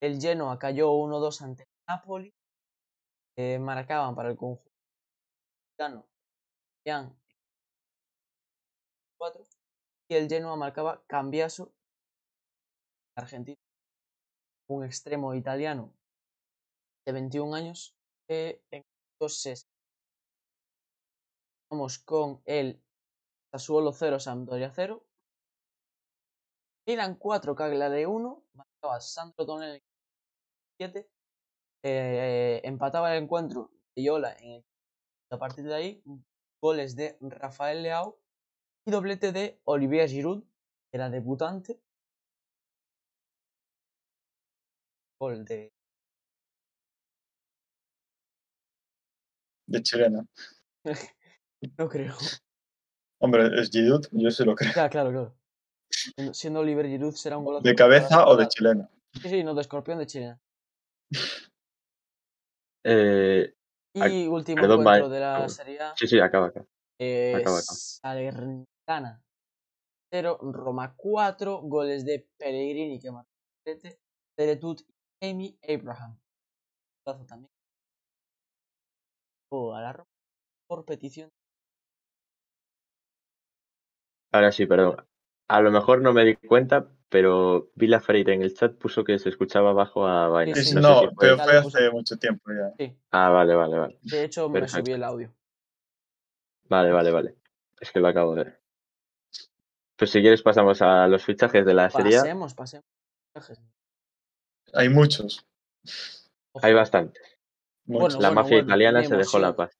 el Genoa cayó 1-2 ante Napoli. Marcaban para el conjunto 4 y el Genoa marcaba Cambiaso argentino un extremo italiano de 21 años que en 2 Vamos con el Sassuolo 0 Sampdoria 0 Milan 4 Cagliari 1 marcaba Sandro Tonelli 7 eh, empataba el encuentro Viola en el a partir de ahí goles de Rafael Leao y doblete de Olivier Giroud que era debutante gol de De chilena. no creo Hombre, es Giroud, yo se lo creo. claro claro claro Siendo- siendo Olivier Giroud será un golazo ¿De cabeza o de chilena? sí sí no de escorpión de Chile Eh, y último perdón, encuentro de la. Serie A sí, sí, acaba acá. Eh, Acaba. Salernitana 0, Roma 4, goles de Pellegrini que marcó y Amy Abraham. Golazo también. O a la Roma por petición. Ahora sí, perdón. A lo mejor no me di cuenta, pero Vila Freire en el chat puso que se escuchaba bajo a vaina. Sí, Sí, sí, no, no, sé si fue- pero fue hace mucho tiempo ya. Sí, Ah, vale, vale, vale. de hecho me Perfecto. subí el audio. Vale, vale, vale. Es que lo acabo de ver. Pues si quieres pasamos a los fichajes de la serie. A. Pasemos, pasemos. Hay muchos. Hay bastantes. muchos. Bueno, la bueno, mafia bueno, italiana se dejó la paz.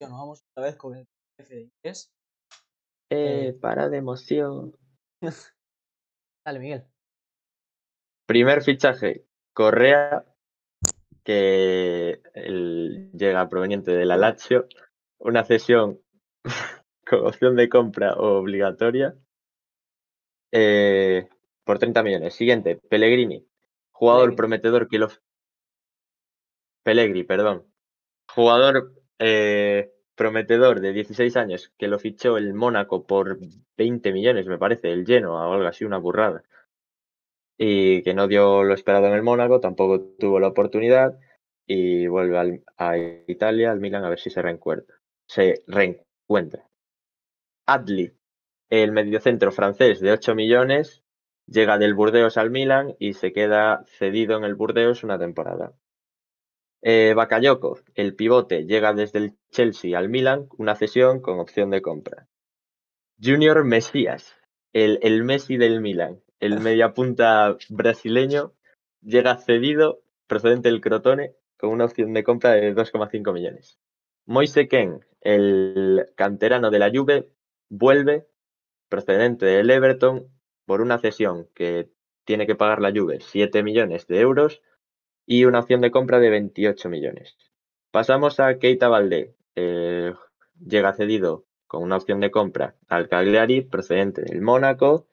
Vamos otra vez con el jefe de inglés. Eh, para de emoción. Dale, Miguel. Primer fichaje, Correa, que el- llega proveniente de la Lazio. Una cesión con opción de compra obligatoria eh, por 30 millones. Siguiente, Pellegrini, jugador Pellegrini. prometedor que lo... Pellegri, perdón. Jugador eh, prometedor de 16 años que lo fichó el Mónaco por 20 millones, me parece, el Genoa o algo así, una burrada. Y que no dio lo esperado en el Mónaco, tampoco tuvo la oportunidad y vuelve al- a Italia, al Milan, a ver si se reencuentra. Se reencuentra. Adli, el mediocentro francés de 8 millones, llega del Burdeos al Milan y se queda cedido en el Burdeos una temporada. Eh, Bakayoko, el pivote, llega desde el Chelsea al Milan, una cesión con opción de compra. Junior Mesías, el, el Messi del Milan, el mediapunta brasileño, llega cedido procedente del Crotone con una opción de compra de 2,5 millones. Moise Ken, el canterano de la Juve, vuelve procedente del Everton por una cesión que tiene que pagar la Juve 7 millones de euros y una opción de compra de 28 millones. Pasamos a Keita Valdé. eh, llega cedido con una opción de compra al Cagliari procedente del Mónaco.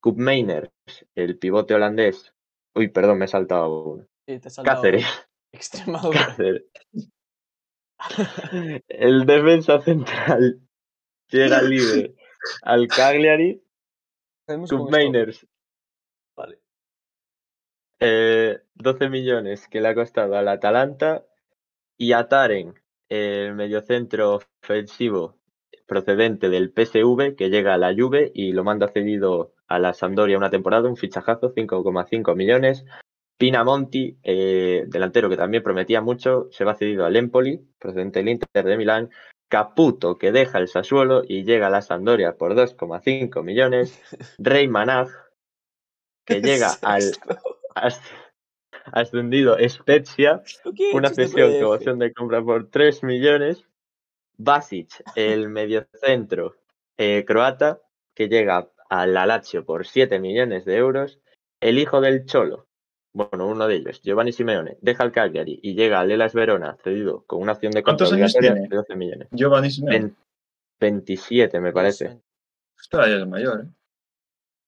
Cup Mainers, el pivote holandés. Uy, perdón, me he saltado uno. Sí, te he saltado Cáceres. Extremadura. Cáceres. El defensa central llega libre al Cagliari. Hacemos con Cup esto. Mainers, Vale. eh, 12 millones que le ha costado al Atalanta. Y a Taren, el mediocentro ofensivo procedente del PSV, que llega a la Juve y lo manda cedido a la Sampdoria una temporada, un fichajazo, 5,5 millones. Pinamonti, eh, delantero que también prometía mucho, se va cedido al Empoli, procedente del Inter de Milán. Caputo, que deja el Sassuolo y llega a la Sampdoria por 2,5 millones. Rey Manaj, que llega al as- ascendido Spezia, ¿Lo que he una cesión con opción de compra por 3 millones. Basic, el mediocentro eh, croata, que llega al Lazio por 7 millones de euros. El hijo del Cholo, bueno, uno de ellos, Giovanni Simeone, deja el Cagliari y llega al Elas Verona, cedido con una opción de compra ¿Cuántos años tiene? de 12 millones. Giovanni Simeone. Ven- 27, me parece. Ostras, ya es mayor, ¿eh?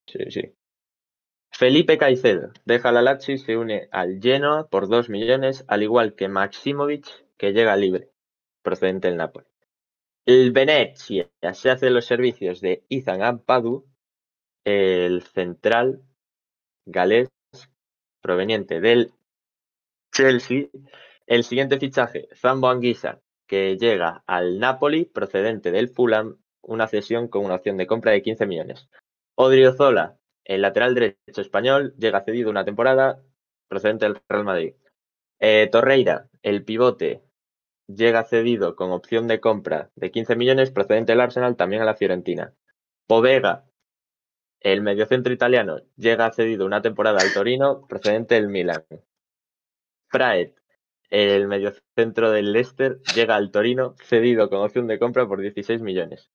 Sí, sí. Felipe Caicedo deja la Lazio y se une al Genoa por 2 millones, al igual que Maximovic, que llega libre, procedente del Napoli. El Venezia se hace los servicios de Ethan Ampadu, el central galés proveniente del Chelsea. El siguiente fichaje, Zambo Anguissa, que llega al Napoli, procedente del Fulham, una cesión con una opción de compra de 15 millones. Odriozola, el lateral derecho español, llega cedido una temporada, procedente del Real Madrid. Eh, Torreira, el pivote, llega cedido con opción de compra de 15 millones, procedente del Arsenal, también a la Fiorentina. Povega, el mediocentro italiano, llega cedido una temporada al Torino, procedente del Milan. Praet, el mediocentro del Leicester, llega al Torino, cedido con opción de compra por 16 millones.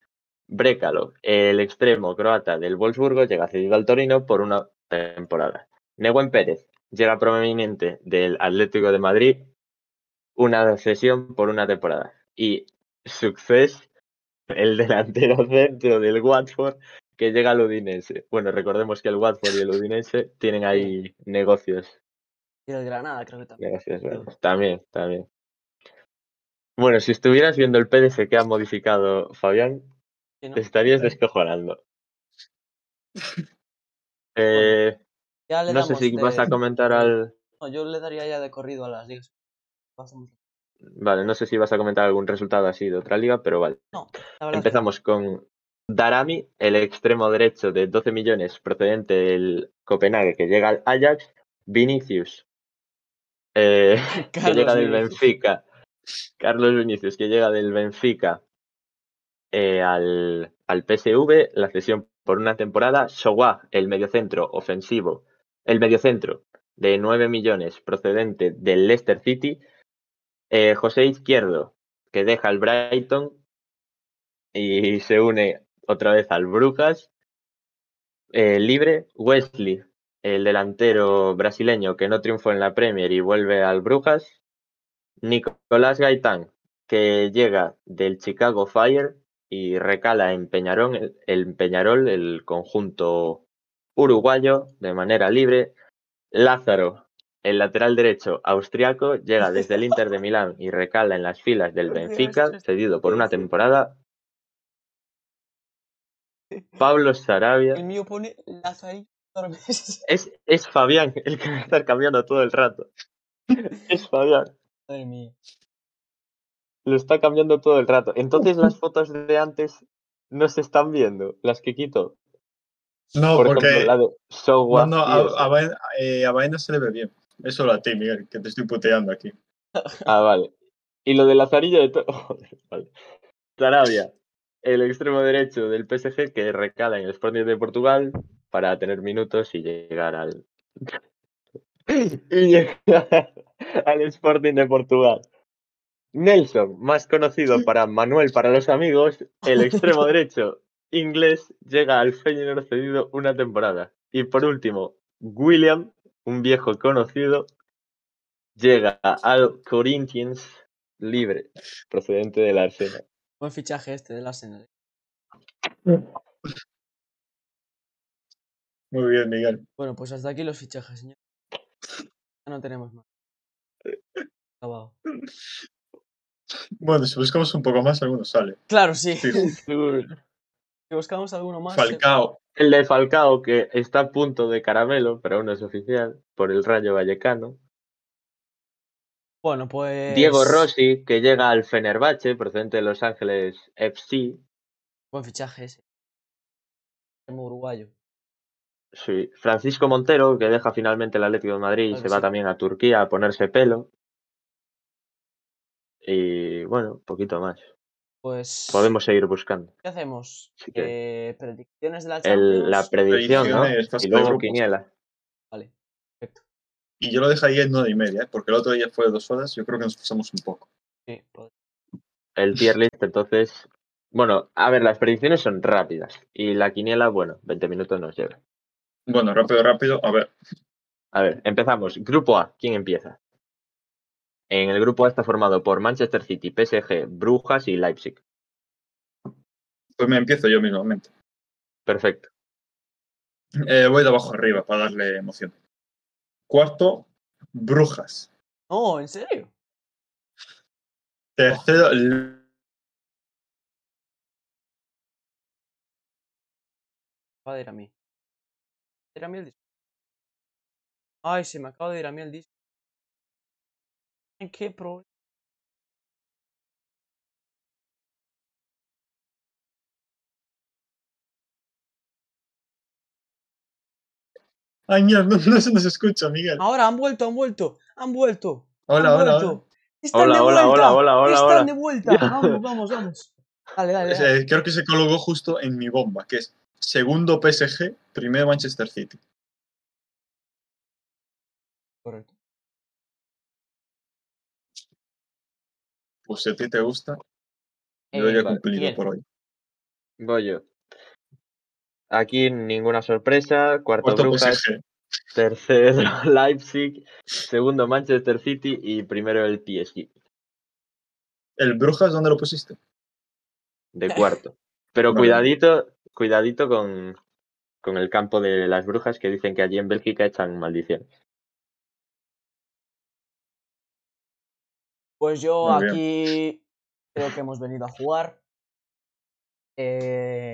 Brekalo, el extremo croata del Wolfsburgo, llega cedido al Torino por una temporada. Neguen Pérez, llega proveniente del Atlético de Madrid, una cesión por una temporada. Y Success, el delantero centro del Watford, que llega al Udinese. Bueno, recordemos que el Watford y el Udinese tienen ahí negocios. Y el Granada, creo que también. negocios buenos. También, también. Bueno, si estuvieras viendo el PDF que ha modificado Fabián, Sí, ¿no? te estarías descojonando. Eh, no sé si vas a comentar al. No, yo le daría ya de corrido a las ligas. Vale, no sé si vas a comentar algún resultado así de otra liga, pero vale. No, que Empezamos con Darami, el extremo derecho de 12 millones procedente del Copenhague que llega al Ajax. Vinicius, eh, que llega del. Benfica. Carlos Vinicius, que llega del Benfica eh, al, al PSV, la cesión por una temporada. Showa, el mediocentro ofensivo, el mediocentro de 9 millones procedente del Leicester City. Eh, José Izquierdo, que deja el Brighton y se une otra vez al Brujas. Eh, libre, Wesley, el delantero brasileño que no triunfó en la Premier y vuelve al Brujas. Nicolás Gaitán, que llega del Chicago Fire y recala en Peñarol, el, el Peñarol, el conjunto uruguayo, de manera libre. Lázaro, El lateral derecho austriaco llega desde el Inter de Milán y recala en las filas del Benfica, cedido por una temporada. Pablo El Sarabia. mío pone Lazarillo Tormes. Es, es Fabián el que va a estar cambiando todo el rato. Es Fabián. Madre mía. Lo está cambiando todo el rato. Entonces las fotos de antes no se están viendo, las que quito. No, Por porque ejemplo, la de So no, no, a, a, Baena, eh, a se le ve bien. Es solo a ti, Miguel, que te estoy puteando aquí. Ah, vale. Y lo de Lazarillo de todo. vale. Sarabia, el extremo derecho del PSG que recala en el Sporting de Portugal para tener minutos y llegar al. y llegar al Sporting de Portugal. Nelson, más conocido para Manuel para los amigos, el extremo derecho inglés llega al Feyenoord cedido una temporada. Y por último, William, un viejo conocido, llega al Corinthians libre, procedente del Arsenal. Buen fichaje este del Arsenal. Muy bien, Miguel. Bueno, pues hasta aquí los fichajes, señor. Ya no tenemos más. Acabado. Bueno, si buscamos un poco más, alguno sale. Claro, sí. Fijo. Si buscamos alguno más. eh, Falcao. El de Falcao, que está a punto de caramelo, pero aún no es oficial, por el Rayo Vallecano. Bueno, pues. Diego Rossi, que llega al Fenerbahce, procedente de Los Ángeles FC. Buen fichaje ese. Como uruguayo. Sí. Francisco Montero, que deja finalmente el Atlético de Madrid y se va también a Turquía a ponerse pelo. Y bueno, poquito más. Pues. Podemos seguir buscando. ¿Qué hacemos? Eh, predicciones de la El- Champions. la predicción, ¿no? Y luego grupos. Quiniela. Y yo lo dejaría en nueve y media, ¿eh? porque el otro día fue de dos horas. Yo creo que nos pasamos un poco. Sí, pod- El tier list, entonces. Bueno, a ver, las predicciones son rápidas. Y la quiniela, bueno, 20 minutos nos lleva. Bueno, rápido, rápido. A ver, A ver, empezamos. Grupo A, ¿quién empieza? En el grupo A está formado por Manchester City, PSG, Brujas y Leipzig. pues me empiezo yo mismamente. Perfecto. Eh, voy de abajo arriba para darle emoción. Cuarto, Brujas. No, ¿en serio? Tercero, L- Va a ir a mí. Ir a mí el disco. Ay, se me acaba de ir a mí el disco. ¿En qué problema? Ay, mierda, no, no se nos escucha, Miguel. Ahora han vuelto, han vuelto, han vuelto. Hola, han hola, vuelto. hola. Están Hola, de hola, vuelta. hola, hola, hola, Están hola. de vuelta. Ya. Vamos, vamos, vamos. Dale, dale, dale. Eh, creo que se colocó justo en mi bomba, que es segundo PSG, primero Manchester City. Correcto. Pues si a ti te gusta, yo ya he Eh, cumplido Miguel, por hoy. Voy yo. Aquí ninguna sorpresa. Cuarto Cuarto Brujas, PSG. tercero Leipzig, segundo Manchester City y primero el PSG, ¿El Brujas dónde lo pusiste? de cuarto. Pero Vale. cuidadito, cuidadito con, con el campo de las brujas que dicen que allí en Bélgica echan maldiciones. Pues yo Muy bien. aquí creo que hemos venido a jugar. Eh,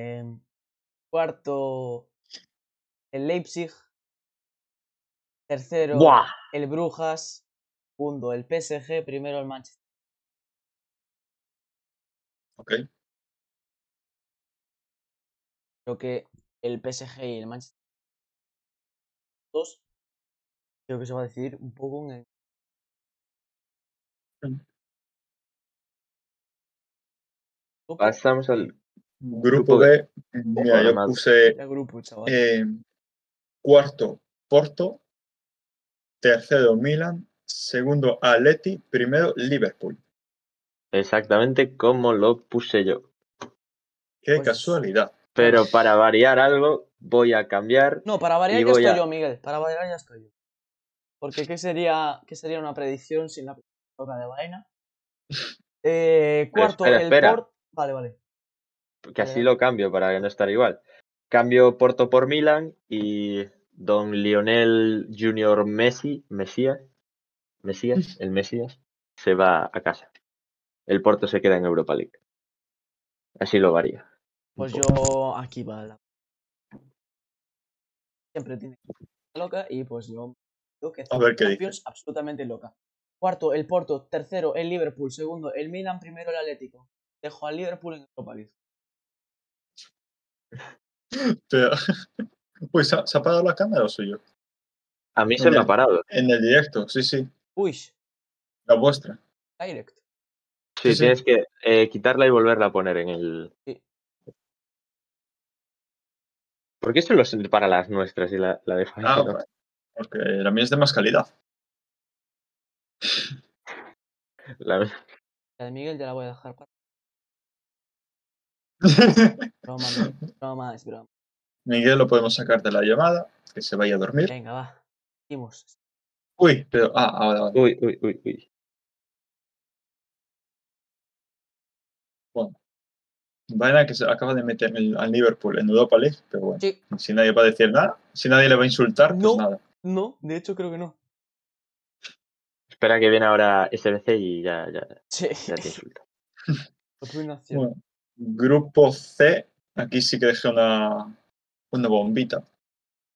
cuarto, el Leipzig. Tercero, ¡Buah! el Brujas. Segundo, el PSG. Primero, el Manchester. Ok. Creo que el PSG y el Manchester. Dos. Creo que se va a decidir un poco en el. grupo. Pasamos al Grupo B. Mira, yo puse El grupo, chaval. eh, cuarto Porto, tercero Milan, segundo Atleti, primero Liverpool. exactamente como lo puse yo. Qué Pues- casualidad. Pero para variar algo, voy a cambiar. No, para variar ya estoy a- yo, Miguel. Para variar ya estoy yo. Porque ¿qué sería, qué sería una predicción sin la toca de vaina? Eh, cuarto, espera, el espera. Port. Vale, vale. Que así lo cambio para no estar igual. Cambio Porto por Milan y Don Lionel Junior Messi, Mesías, Mesías, el Mesías, se va a casa. El Porto se queda en Europa League. Así lo varía. Pues yo aquí va la. Siempre tiene loca y pues yo digo que A ver qué Champions absolutamente loca. Cuarto, el Porto. Tercero, el Liverpool. Segundo, el Milan. Primero, el Atlético. Dejo al Liverpool en Europa League. Pero, pues ¿se ha, se ha parado la cámara o soy yo? A mí se me ha parado. En el directo, sí, sí. Uy, La vuestra. Direct. Sí, sí. tienes que eh, quitarla y volverla a poner en el. Sí. ¿Por qué solo para las nuestras y la, la de Ah, no? porque la mía es de más calidad. La- La de Miguel ya la voy a dejar para. Broma, no, broma, es broma. Miguel lo podemos sacar de la llamada, que se vaya a dormir. Venga, va. Seguimos. Uy, pero. Ah, ahora, ahora. Uy, uy, uy, uy. Vaina que se acaba de meter en- al Liverpool en Europa League, pero bueno. Sí. Si nadie va a decir nada, si nadie le va a insultar, pues No. nada. No, de hecho creo que no. Espera que viene ahora SBC y ya, ya, Sí. ya te insulta. Bueno, grupo C, aquí sí que dejé una, una bombita.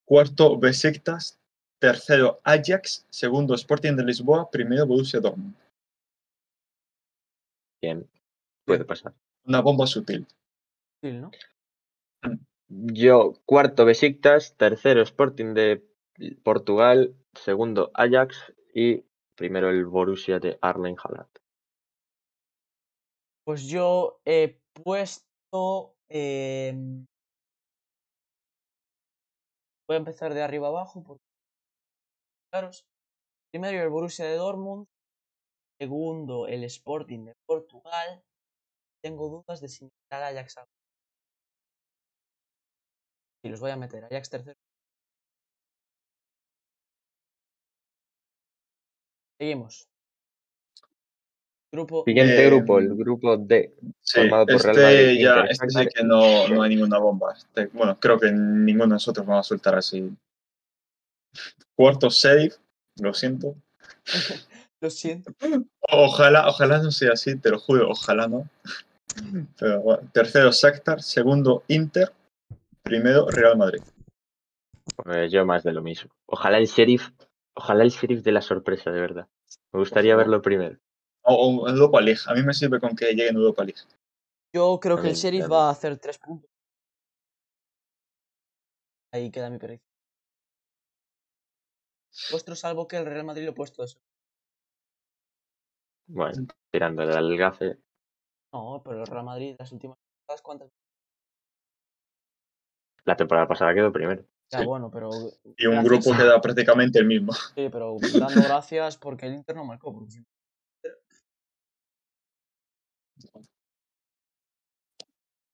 Cuarto, Besiktas. Tercero, Ajax. Segundo, Sporting de Lisboa. Primero, Borussia Dortmund. Bien, puede pasar. Una bomba sutil. Sí, ¿no? Yo, cuarto Besiktas, tercero Sporting de Portugal, segundo Ajax y primero el Borussia de Arlen Haaland. Pues yo he puesto. em, Voy a empezar de arriba abajo. Porque... Claros. Primero el Borussia de Dortmund. Segundo el Sporting de Portugal. Tengo dudas de si meter al Ajax. Y los voy a meter. Ajax tercero. Seguimos. Grupo Siguiente Eh, grupo, el grupo D. Sí, Formado por Real este Madrid, ya este sí que no, no hay ninguna bomba. Este- bueno, creo que ninguno de nosotros va a soltar así. Cuarto, save. Lo siento. Lo siento. Ojalá, ojalá no sea así, te lo juro, ojalá no. Pero bueno, tercero, Shakhtar. Segundo, Inter. Primero, Real Madrid. Pues yo más de lo mismo. Ojalá el sheriff, ojalá el sheriff de la sorpresa, de verdad. Me gustaría verlo primero. O, o Europa League. A mí me sirve con que llegue en Europa League. Yo creo que el Sheriff va a hacer tres puntos. Ahí queda mi predicción. Vuestro salvo que el Real Madrid lo he puesto eso. Bueno, tirando al gafe. No, pero el Real Madrid, las últimas temporadas, ¿cuántas? La temporada pasada quedó primero. Ya, Sí. bueno, pero. Y un gracias- grupo queda prácticamente el mismo. Sí, pero dando gracias porque el Inter no marcó. porque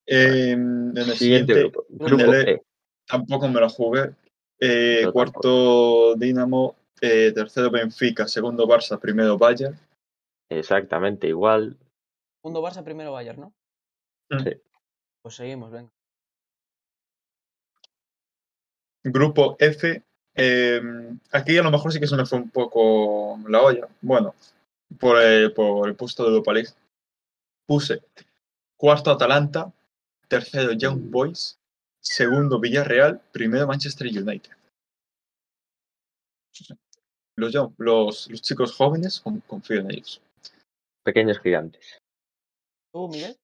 Eh, en el Siguiente siguiente, grupo. E. E. tampoco me la jugué. Eh, cuarto, Dinamo. Eh, tercero, Benfica. Segundo, Barça. Primero, Bayern. Exactamente igual. Segundo Barça, primero Bayern, ¿no? Mm. Sí. Pues seguimos, venga. Grupo F. eh, aquí a lo mejor sí que se me fue un poco la olla. Bueno, por, eh, por el puesto de Europa League. Puse cuarto Atalanta, tercero Young Boys, segundo Villarreal, primero Manchester United. Los, los, los chicos jóvenes, con- confío en ellos. Pequeños gigantes. ¿Tú, Miguel?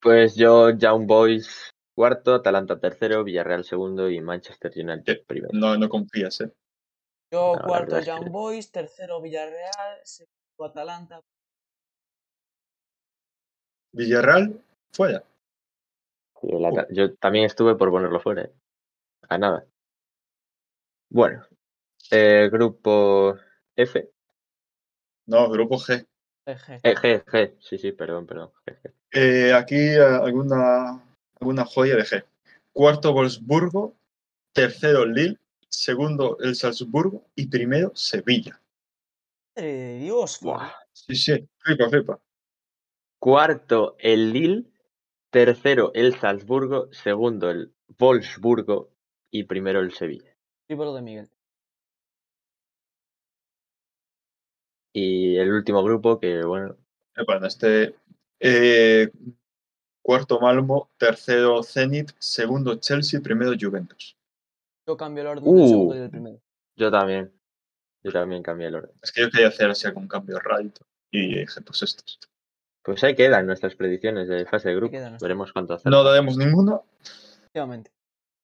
Pues yo, Young Boys cuarto, Atalanta tercero, Villarreal segundo y Manchester United primero. No, no confías, ¿eh? Yo, cuarto Young que- Boys, tercero Villarreal, segundo Atalanta. Villarreal, fuera. Y el Ata- Yo también estuve por ponerlo fuera. ¿eh? A nada. Bueno, eh, grupo F. No, grupo G. Eh, G, G. Sí, sí, perdón, perdón. G, G. Eh, aquí alguna, alguna joya de G. Cuarto Wolfsburgo, tercero Lille, segundo el Salzburgo y primero Sevilla. Dios, Buah. Sí, sí, flipa, flipa. Cuarto el Lille, tercero el Salzburgo, segundo el Wolfsburgo y primero el Sevilla. Libro de Miguel. Y el último grupo que, bueno, Eh, Bueno, este. eh, cuarto Malmo, tercero Zenit, segundo Chelsea, primero Juventus. Yo cambio el orden del Uh. segundo y del primero. yo también. Yo también cambié el orden. Es que yo quería hacer así algún cambio rarito. Y dije, pues estos. Pues ahí quedan nuestras predicciones de fase de nuestras- Veremos cuánto hacemos. No daremos ninguno. Efectivamente.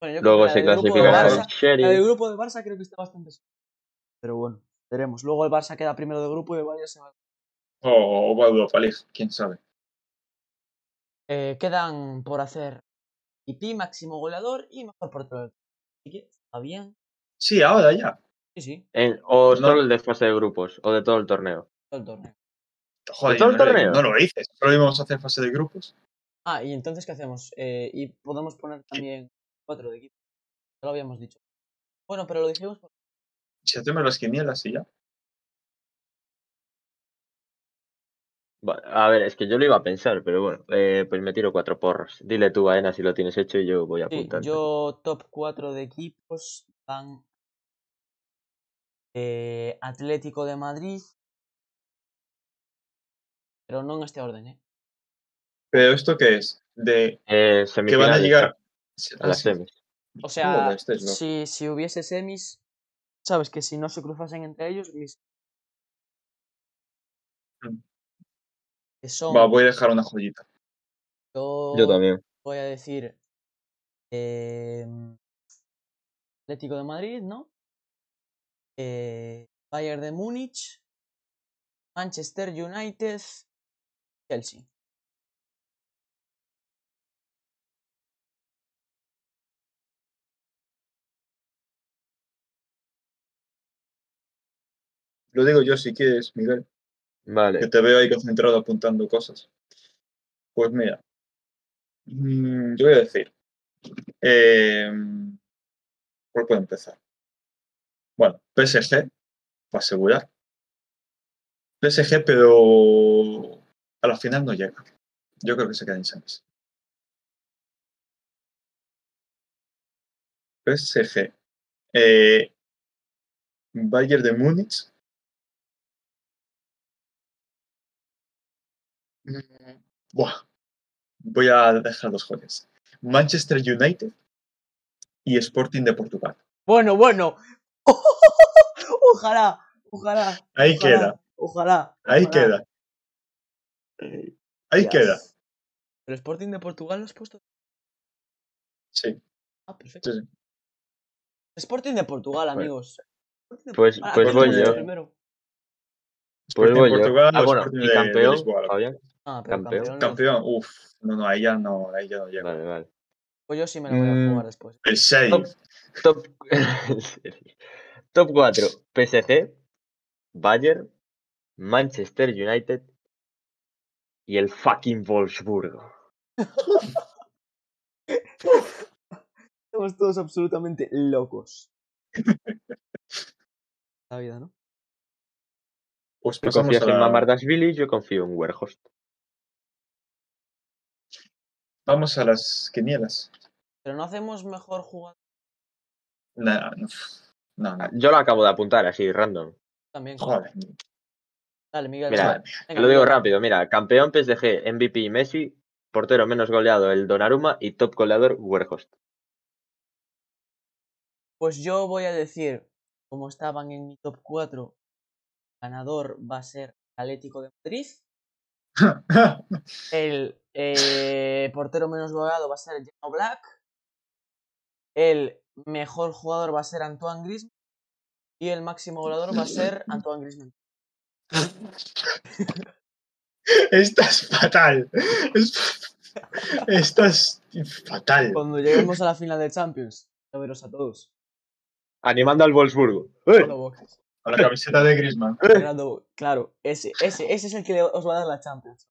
Bueno, yo creo Luego que se la del grupo de clasifica Barça- el Sheriff. La del grupo de Barça creo que está bastante. Pero bueno, veremos. Luego el Barça queda primero de grupo y el Bayern se va. O va a Europa League, quién sabe. Eh, quedan por hacer IP, máximo goleador y mejor portero. Así que está bien. Sí, ahora ya. Sí, sí, En- o No. solo el de fase de grupos, o de todo el torneo. todo el torneo. Joder, todo el no, lo- torneo? no lo dices. Solo íbamos a hacer fase de grupos. Ah, y entonces, ¿qué hacemos? Eh, y podemos poner también cuatro de equipo. Ya lo habíamos dicho. Bueno, pero lo dijimos por- Si hacemos las quinielas y ya. A ver, es que yo lo iba a pensar, pero bueno, eh, pues me tiro cuatro porros. Dile tú, Aena, si lo tienes hecho y yo voy Sí, apuntando. yo top 4 de equipos van eh, Atlético de Madrid. Pero no en este orden, ¿eh? Pero ¿esto qué es? De Eh, que van a llegar a las semis. O sea, si, si hubiese semis, sabes que si no se cruzasen entre ellos, mis... Mm. que son, Va, voy a dejar una joyita. yo, Yo también. voy a decir em, Atlético de Madrid, ¿no? Eh, Bayern de Múnich, Manchester United, Chelsea. Lo digo yo si quieres, Miguel. Que Vale. te veo ahí concentrado apuntando cosas. Pues mira. mm, yo voy a decir. Eh, ¿Cuál puedo empezar? Bueno, PSG, para asegurar. PSG, pero a la final no llega. Yo creo que se queda en semis. PSG. Eh, Bayern de Múnich. Mm, Buah. Voy a dejar los joyas. Manchester United y Sporting de Portugal. Bueno, bueno. ojalá, ojalá. Ahí ojalá, queda, Ojalá. ahí ojalá. queda, ahí Dios. queda. ¿El Sporting de Portugal lo has puesto? Sí, Ah, perfecto. sí, sí. Sporting de Portugal, Pues- amigos. De pues- Portugal. pues ¿Quién voy yo. primero? Pues Sporting voy yo. Portugal Ah, o bueno, y de- campeón. Fabián. Ah, pero Campeón. campeón. no. Campeón, uff, no, no, ahí ya no, ahí ya no llega. Vale, vale. Pues yo sí me lo voy a Mm. jugar después. El 6. Top, top, top 4, PSG, Bayern, Manchester United y el fucking Wolfsburgo. Estamos todos absolutamente locos. La vida, ¿no? Pues Tú confías a en la- Mamardashvili, yo confío en Werhost. Vamos a las quinielas. Pero no hacemos mejor jugador Nah, no, no, no. Yo lo acabo de apuntar así, random. también. Joder, Dale, Miguel. Mira, dale. Venga, lo digo Miguel. rápido, mira, campeón PSG, MVP Messi, portero menos goleado el Donnarumma y top goleador Werhost. Pues yo voy a decir, como estaban en mi top 4, ganador va a ser Atlético de Madrid. El eh, portero menos goleado va a ser Jano Black. El mejor jugador va a ser Antoine Griezmann. Y el máximo goleador va a ser Antoine Griezmann. Estás fatal. Es- Estás fatal. Cuando lleguemos a la final de Champions, a veros a todos. Animando al Wolfsburgo. Bocas. A la camiseta de Griezmann. Fernando, Claro, ese, ese, ese es el que os va a dar la Champions.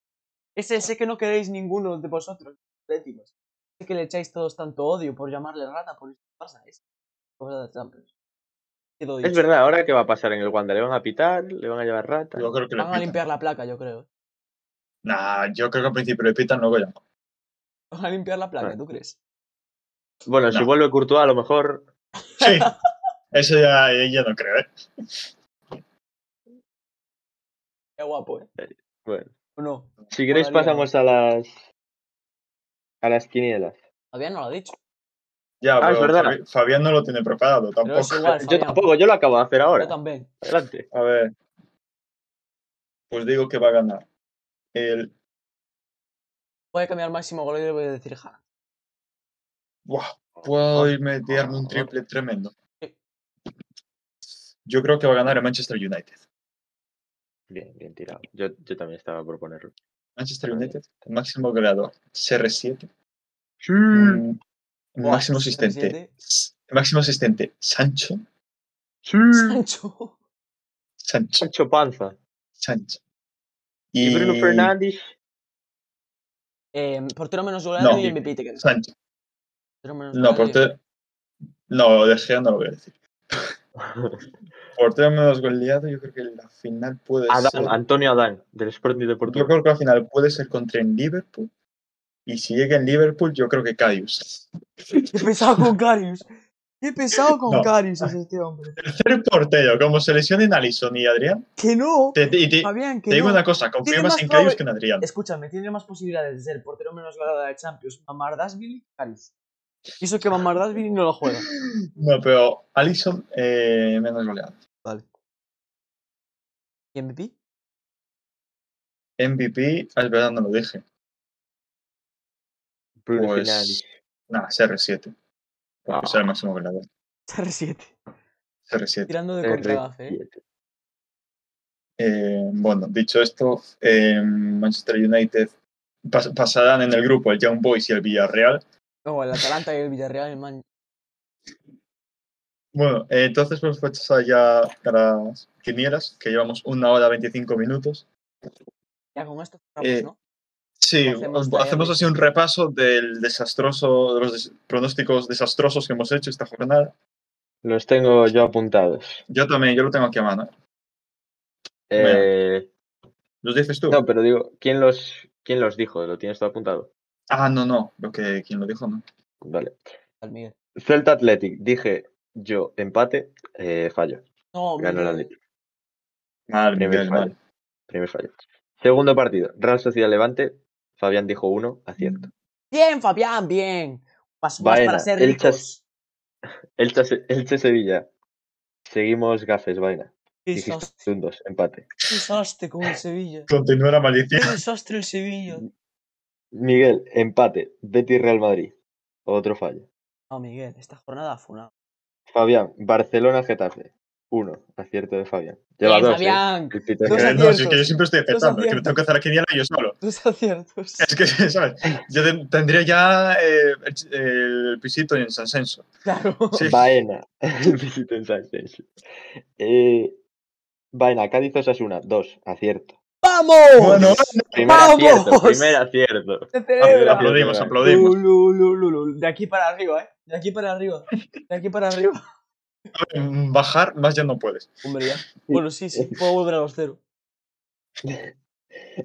Ese sé que no queréis ninguno de vosotros, atléticos. Sé que le echáis todos tanto odio por llamarle rata, por eso pasa. Ese os va a dar la Champions. Quedó Es verdad, ahora qué va a pasar en el Wanda, le van a pitar, le van a llevar rata. Yo creo que le Van a pitan. limpiar la placa, yo creo. Nah, yo creo que al principio le pitan, luego ya no. Van a limpiar la placa, Ah. ¿tú crees? Bueno, si No. vuelve Courtois, a lo mejor. Sí, Eso ya, ya no creo, ¿eh? Qué guapo, ¿eh? Bueno, ¿O no? si queréis pasamos a las a las quinielas. Todavía no lo ha dicho. Ya, Ah, pero. Fabi- Fabián no lo tiene preparado tampoco. igual, Yo tampoco, yo lo acabo de hacer ahora. Yo también. Adelante. A ver. Pues digo que va a ganar. El. Voy a cambiar máximo golero y voy a decir Haaland. Buah, puedo ir meterme un triple tremendo. Yo creo que va a ganar el Manchester United. Bien, bien tirado. Yo, yo también estaba por ponerlo. Manchester United, el máximo goleador, CR7. Sí. Mm, Buah, máximo asistente. CR7. S- Máximo asistente, Sancho. Sí. Sancho. Sancho. Sancho Panza. Sancho. Y Bruno Fernández. Eh, portero menos goleado No. y MVP te quedas. Sancho. Portero menos No, portero. No, de Gea no lo voy a decir. Portero menos goleado, yo creo que la final puede Adán, ser. Antonio Adán, del Sporting de Yo Portugal. creo que la final puede ser contra el Liverpool. Y si llega en Liverpool, yo creo que Carius. Qué pesado con Carius. Qué pesado con No. Carius es este hombre. Tercer portero, como se lesionen Alison y Adrián. Que no. Te, Fabián, que te digo no. una cosa, confío más más en Carius que en Adrián. Escúchame, tiene más posibilidades de ser portero menos goleado de Champions Mamardashvili que Carius. Y eso que Mamardashvili no lo juega. No, pero Alison eh, menos goleado. Vale. ¿Y MVP? MVP, es verdad, no lo dije. Bruno Pues. Nada, CR7. Porque Ah. es el máximo goleador. CR7. CR7. Tirando de contragafe, ¿eh? R7. Eh, bueno, dicho esto, eh, Manchester United pas- pasarán en el grupo el Young Boys y el Villarreal. No, el Atalanta y el Villarreal, el Man. Bueno, eh, entonces vamos a pasar ya a las quinielas, que llevamos una hora 25 minutos. Ya con esto cerramos, Eh, ¿no? Sí, Hacemos así un repaso del desastroso, de los des- pronósticos desastrosos que hemos hecho esta jornada. Los tengo yo apuntados. Yo también, yo lo tengo aquí a mano. ¿eh? ¿Los dices tú? no, pero digo, ¿quién los, ¿quién los dijo? ¿Lo tienes todo apuntado? Ah, no, no, lo que quien lo dijo, no. Vale. Al Miguel. Celta Athletic, dije yo empate, eh, fallo. No, Ganó el. Athletic. Mal, Primer Miguel, fallo. mal. Primer fallo. Segundo partido, Real Sociedad Levante. Fabián dijo uno, acierto. Bien, Fabián, bien. Más, más Baena, para ser el ricos. Elche, Elche Sevilla. Seguimos gafes, vaina. Dijiste un dos, empate. qué desastre con el Sevilla. Continúa la Qué malicia. desastre el Sevilla. Miguel, empate. Betis Real Madrid. Otro fallo. No, Miguel, esta jornada fue una. Fabián, Barcelona Getafe. Uno, acierto de Fabián. Lleva dos. ¿eh? Fabián. El Dos no, si es que yo siempre estoy acertando, es que me tengo que hacer la quiniela yo solo. Dos aciertos. Es que, ¿sabes? Yo ten- tendría ya eh, el, el pisito en San Censo. Claro. Sí. Baena. Visita en Sánchez. Eh, Baena, Cádiz Osasuna. Dos, acierto. ¡Vamos! Bueno, Primer ¡Vamos! acierto, primer acierto. Aplaudimos, Lu, aplaudimos. Lu, lu, lu, lu. De aquí para arriba, ¿eh? De aquí para arriba. De aquí para arriba. Bajar más ya no puedes. Hombre, ya. Bueno, sí, sí. Puedo volver a los cero.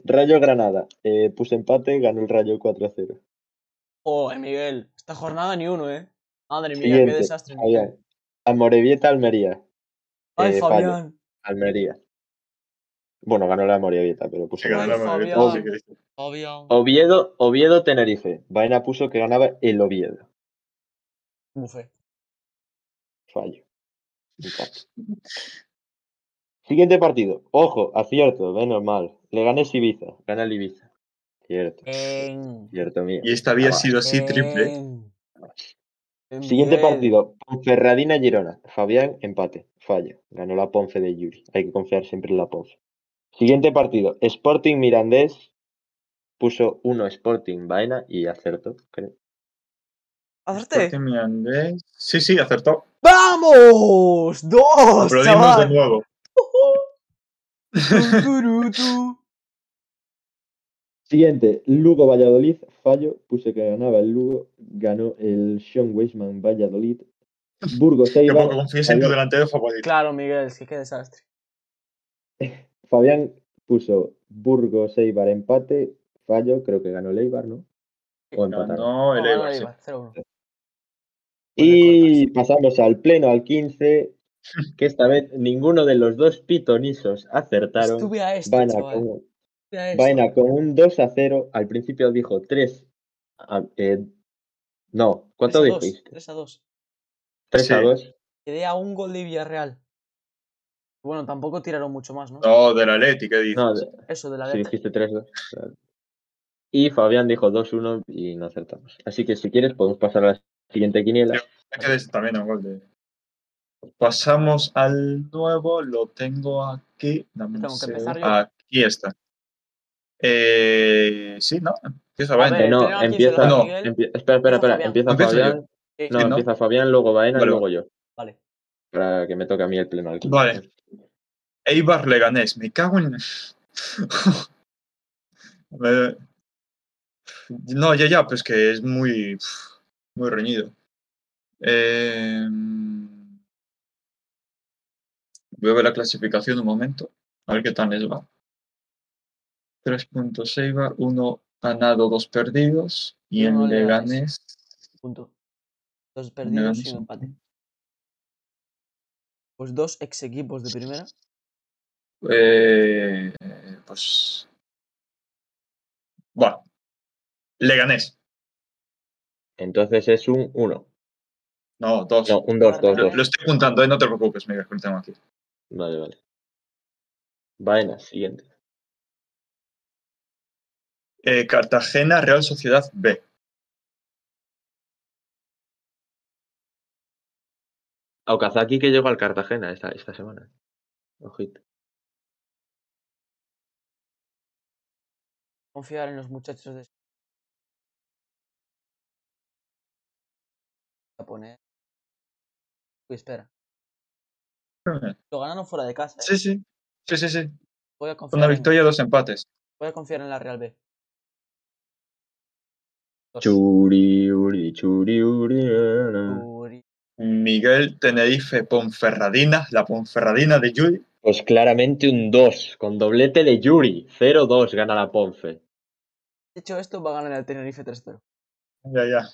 Rayo Granada. Eh, puse empate, ganó el Rayo 4-0. Oh, Miguel. Esta jornada ni uno, ¿eh? Madre mía, Siguiente, qué desastre. Miguel. Fabián. Amorebieta Almería. Ay, Eh, fallo. Fabián. Almería. Bueno, ganó la Amorebieta, pero Ay, ganó la Fabián. Oviedo, Oviedo Tenerife. Baena puso que ganaba el Oviedo. Bufé. Fallo. Siguiente partido. Ojo, acierto, menos mal. Le gané Ibiza. Gana el Ibiza. Cierto, cierto mío. Y esta había Ah, sido así triple. En. En Siguiente partido. Ponferradina Girona. Fabián, empate. Fallo. Ganó la Ponfe de Yuri. Hay que confiar siempre en la Ponfe. Siguiente partido. Sporting Mirandés. Puso uno Sporting Vaina y acertó, creo. ¿Acerté? Sporting Mirandés. Sí, sí, acertó. ¡Vamos! ¡Dos! Aplaudimos de nuevo. Siguiente, Lugo Valladolid, fallo, puse que ganaba el Lugo, ganó el Sean Weisman Valladolid. Burgos Eibar, confíes en tu delantero favorito. Claro, Miguel, que qué desastre. Fabián puso Burgos Eibar empate, fallo, creo que ganó el Eibar, ¿no? O empataron. Ganó el No, Eibar, sí. Eibar, 0-1. Y pasamos al pleno, al 15, que esta vez ninguno de los dos pitonisos acertaron. Estuve a esto, Vaina chaval. con, Estuve a esto. Vaina con un 2 a 0. Al principio dijo 3. a- eh, no, ¿cuánto 3 a 2, dijiste? 3 a 2. 3 a Sí. 2. Quedé a un gol de Villarreal. Bueno, tampoco tiraron mucho más, ¿no? No, del Atleti, ¿qué dices? No, de- Eso de la si dijiste 3 2. Y Fabián dijo 2-1 y no acertamos. Así que si quieres podemos pasar a la siguiente quiniela. Quedé también a un gol de. Pasamos al nuevo, lo tengo aquí. Dame Tengo que empezar yo. Aquí está. Eh, sí, ¿no? Empieza A Vaina. ver, Eh, no, empieza. No. Empie- espera, espera, espera. Empieza yo. Fabián. Sí, No, empieza Fabián, luego Baena Vale, y luego yo. Vale. Para que me toque a mí el pleno aquí. Vale. Eibar Leganés, me cago en. Me- No, ya, ya, pues que es muy. Muy reñido. Eh, Voy a ver la clasificación un momento. A ver qué tal les va. Tres puntos Eibar, uno ganado, dos perdidos. Y en Leganés. Leganés. Punto. Dos perdidos y un empate. Pues dos ex equipos de primera. Eh, pues. Bueno. Leganés. Entonces es un 1. No, dos. No, un 2, 2, Lo, 2. lo estoy apuntando, eh, no te preocupes, Miguel, que tengo aquí. Vale, vale. Baena, siguiente. Eh, Cartagena, Real Sociedad B. Okazaki que llegó al Cartagena esta, esta semana. Ojito. Confiar en los muchachos de. Poner. Uy, espera. Lo ganaron fuera de casa. ¿eh? Sí, sí. Sí, sí, sí. Voy a confiar Una en- victoria, dos empates. Voy a confiar en la Real B. Dos. Churi, uri, churi, uri, na. Uri. Miguel, Tenerife, Ponferradina. La Ponferradina de Yuri. Pues claramente un 2, con doblete de Yuri. 0-2 gana la Ponfe. Dicho esto, va a ganar el Tenerife 3-0. Ya, ya.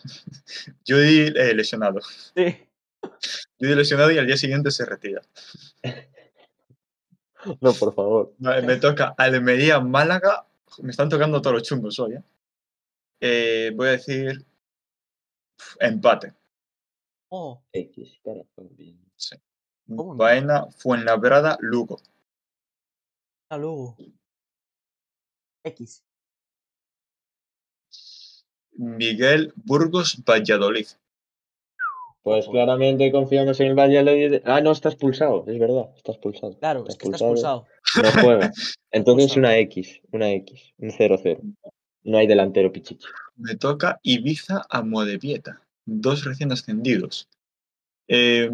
Yuri eh, lesionado. Sí. Yuri lesionado y al día siguiente se retira. No, por favor. Vale, me toca Almería, Málaga. Me están tocando todos los chungos hoy, ¿eh? Eh, voy a decir empate. Oh, X para Fabián. ¿Cómo no? Baena, Fuenlabrada, Lugo. a luego. X. Miguel, Burgos, Valladolid. Pues claramente confiamos en el Valladolid. Ah, no, está expulsado, es verdad, está expulsado. Claro, es que está expulsado. No juega. Entonces una X, una X, un 0-0. No hay delantero pichichi. Me toca Ibiza, Amodebieta. Dos recién ascendidos. Eh,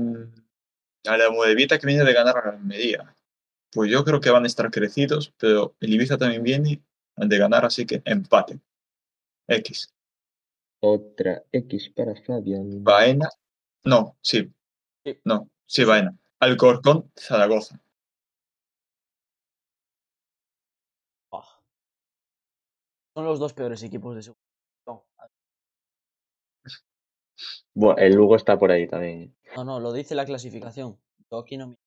a la Amodebieta que viene de ganar a la Almería. Pues yo creo que van a estar crecidos, pero el Ibiza también viene de ganar, así que empate. X. Otra X para Fabián. Baena. No, sí. Sí. No, sí, Baena. Alcorcón, Zaragoza. Ah. Son los dos peores equipos de segunda. No, Bueno, el Lugo está por ahí también. No, no, lo dice la clasificación. Yo aquí no miento.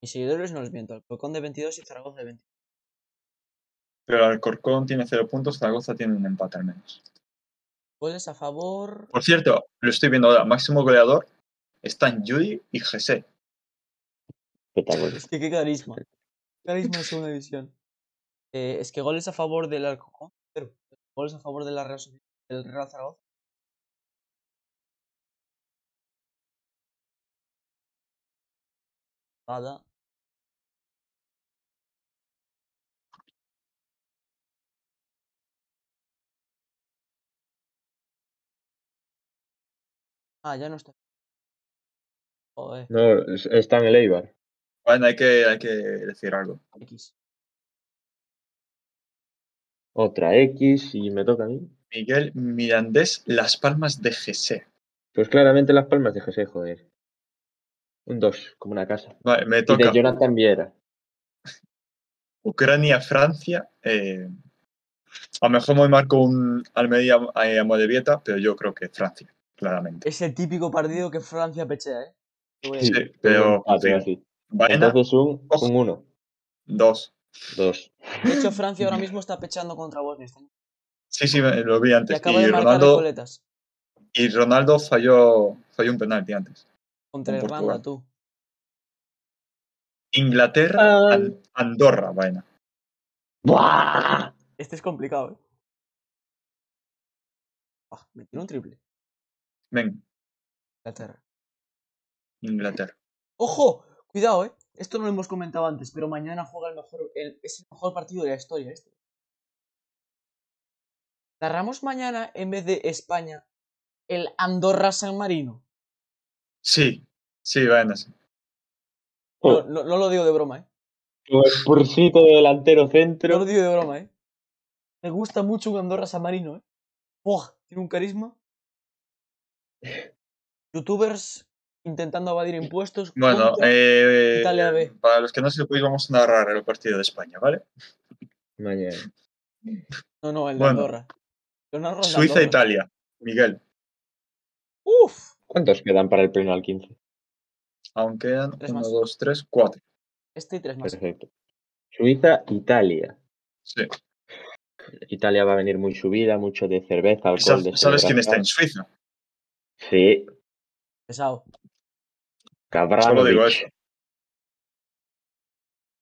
Mis seguidores no les miento. Alcorcón de 22 y Zaragoza de 20. Pero Alcorcón tiene cero puntos, Zaragoza tiene un empate al menos. Goles a favor. Por cierto, lo estoy viendo ahora. Máximo goleador están Yuri y Jesse. Es que qué carisma. Carisma de segunda división. Eh, es que goles a favor del Alcorcón. Cero. Goles a favor de la Real, del Real Zaragoza. Nada. Ah, ya no está. Joder, No, es- está en el Eibar. Bueno, hay que, hay que decir algo. X. Otra X y me toca a mí. Miguel Mirandés, Las Palmas de Gese. Pues claramente las palmas de José, joder. Un 2, como una casa. Vale, me Y de toca Jonathan Viera. Ucrania, Francia. eh, a lo mejor me marco un Almería eh, a Modevieta, pero yo creo que Francia, claramente. Es el típico partido que Francia pechea, ¿eh? Sí, pero sí. Baena, Entonces un ojo. 1. dos. Dos. De hecho, Francia ahora mismo está pechando contra Bosnia. está- Sí, sí, lo vi Y antes. acaba Y de marcar Ronaldo, y Ronaldo falló, falló un penalti antes. contra con Irlanda, Portugal. tú. Inglaterra. An- Andorra, vaina. ¡Buah! Este es complicado, ¿eh? Ah, me tiró un triple. Ven, Inglaterra. Inglaterra. ¡Ojo! Cuidado, ¿eh? Esto no lo hemos comentado antes, pero mañana juega el mejor, el, es el mejor partido de la historia este. Narramos mañana, en vez de España, el Andorra-San Marino. Sí, sí, vaina, sí. No, no- no lo digo de broma, ¿eh? Un expursito de delantero No lo centro. digo de broma, ¿eh? Me gusta mucho un Andorra-San Marino, ¿eh? ¡Buah! Tiene un carisma. Youtubers intentando evadir impuestos. Bueno, eh, Italia B. para los que no sepáis, vamos a narrar el partido de España, ¿vale? Mañana. No, no, el de bueno. Andorra. Lo narro el de Andorra. Suiza-Italia. Miguel, ¡Uf! ¿Cuántos quedan para el pleno al 15? aún quedan Tres 1, más. 2, 3, 4. Este y tres más. Perfecto. Suiza, Italia. Sí. Italia va a venir muy subida, mucho de cerveza, alcohol, ¿Sabes, de sabes quién está en Suiza? Sí, Pesado. Cabrón. Solo digo eso.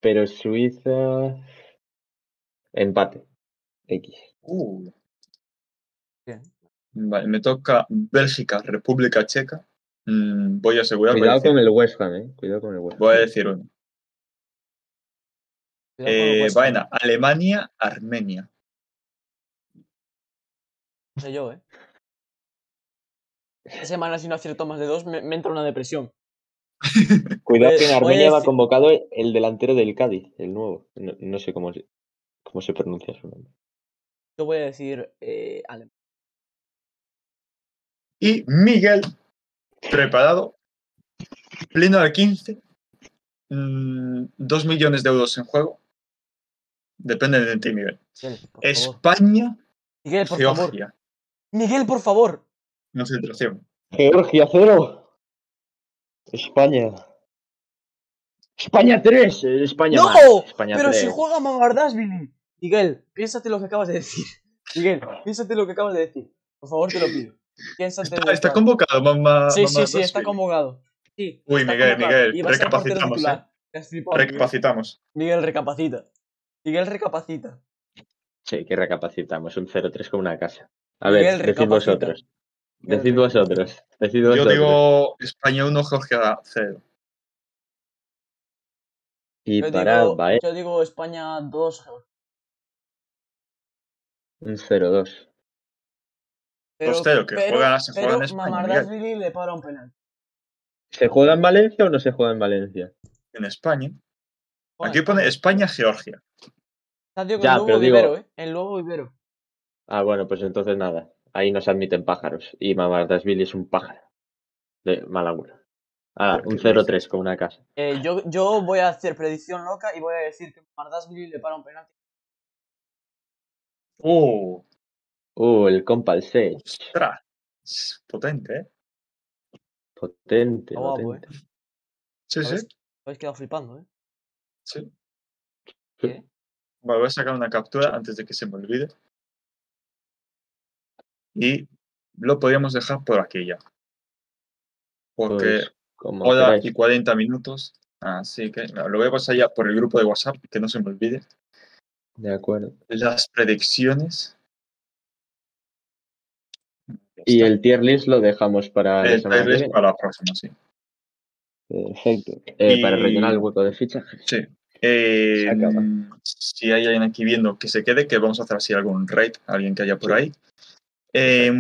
Pero Suiza. Empate. X. Uh, Bien. vale, me toca Bélgica, República Checa. Mm, voy a asegurar. voy a Cuidado decir- con el West Ham, eh. Cuidado con el West Ham. Voy a decir uno. Eh, vaina, Alemania, Armenia. No sé yo, ¿eh? Esta semana si no acierto más de dos me, me entra una depresión. Cuidado que en Armenia va convocado el delantero del Cádiz, el nuevo. No, no sé cómo se, cómo se pronuncia su nombre. Yo voy a decir eh, Alemania. Y Miguel, preparado. Pleno al 15. 2 millones de euros en juego. Depende de ti, Miguel. España, Miguel, por favor. Miguel, por favor. Concentración. Georgia 0. España. España 3. España ¡No! España Pero si 3. juega Mamardashvili. Miguel, piénsate lo que acabas de decir. Miguel, piénsate lo que acabas de decir. Por favor, te lo pido. Piénsate Está, lo está convocado, mamá. Sí, sí, mamá sí, está convocado. Sí, Uy, está Miguel, convocado. Miguel, recapacitamos, flipado, Miguel. Recapacitamos. Miguel recapacita. Miguel recapacita. Sí, que recapacitamos. Un 0-3 con una casa. A Miguel, ver, decid vosotros. Decid vosotros. Decid Yo vosotros. digo España 1, Georgia 0. Y Yo para digo, Bae, yo digo España 2. un 0-2. Pero, Costero, que pero, juega- se juega en España, le para un penal. ¿Se juega en Valencia o no se juega en Valencia? En España. Juega Aquí pone España. España-Georgia. Con Ya, Lugo pero digo- Vivero, ¿eh? En Lugo Vivero. Ah, bueno, pues entonces nada. Ahí no se admiten pájaros. Y Mamardashvili es un pájaro. De mal agüero. Ah, ¿Por un qué 0-3 con una casa. Eh, yo, yo voy a hacer predicción loca y voy a decir que Mamardashvili le para un penal. Uh, Uh, el compa, el 6. ostras. Potente, ¿eh? Potente, Está guapo, potente. Sí, sí. ¿Sabes? Habéis quedado flipando, ¿eh? sí. ¿Qué? Bueno, voy a sacar una captura antes de que se me olvide. Y lo podríamos dejar por aquí ya. Porque Pues, como hora queráis. y 40 minutos. Así que lo voy a pasar ya por el grupo de WhatsApp, que no se me olvide. De acuerdo. Las predicciones. Y el tier list lo dejamos para la El que tier list para la próxima, sí. Perfecto. Eh, Para rellenar el hueco de fichajes. Sí. Eh, si hay alguien aquí viendo que se quede, que vamos a hacer así algún raid, alguien que haya por ahí. Eh,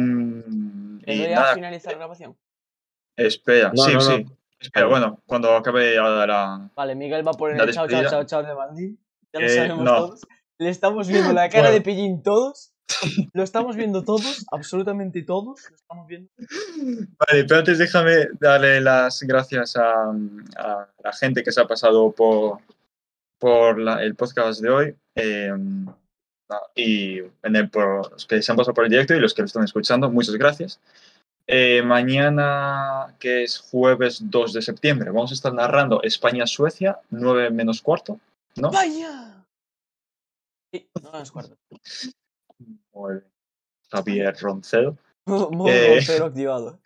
¿Le y a finalizar la grabación? espera, No, sí, no, no. sí. Espera, bueno, cuando acabe ahora la. Vale, Miguel va a poner el chao, chao, chao, chao de Bandín. Ya lo Eh, sabemos no. todos. Le estamos viendo la cara Bueno. de Pillín todos. Lo estamos viendo todos, absolutamente todos. Lo estamos viendo. Vale, pero antes déjame darle las gracias a, a la gente que se ha pasado por, por la- el podcast de hoy. eh, y en el- por los que se han pasado por el directo y los que lo están escuchando, muchas gracias. Eh, mañana, que es jueves 2 de septiembre, vamos a estar narrando España-Suecia, 9 menos cuarto, ¿no? ¡Vaya! Sí, no las cuarto. Muy bien. Javier Roncedo. Modo Eh. activado.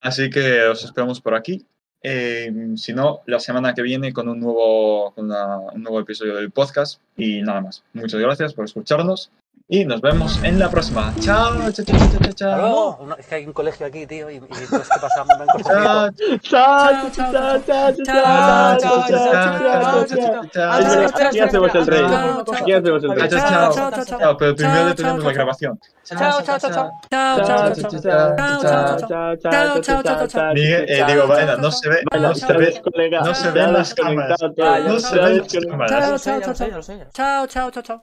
Así que os esperamos por aquí. Eh, si no, la semana que viene con un nuevo, con un nuevo episodio del podcast. Y nada más. Muchas gracias por escucharnos. Y nos vemos en la próxima. Chao, chao, chao, chao, chao, chao. No, es que hay un colegio aquí, tío, y, y todos que pasamos han cogido. Chao, Chao, chao, chao, chao, chao, chao, chao, chao, chao, chao, chao. Aquí hacemos el rey. Chao, chao, Aquí hacemos el rey. Chao, chao, chao, chao, chao. Pero primero detenemos la grabación. Chao, chao, chao, chao. Chao, Chao, chao, chao, chao. chao, Chao, chao, chao, chao, chao, chao, chao, chao. Miguel, eh, digo, Vaina, no se ve, no se ve, colega. no se ven las cámaras. Ah, no se ven las cámaras. Chao, chao. lo sé. ya. Chao, chao, chao,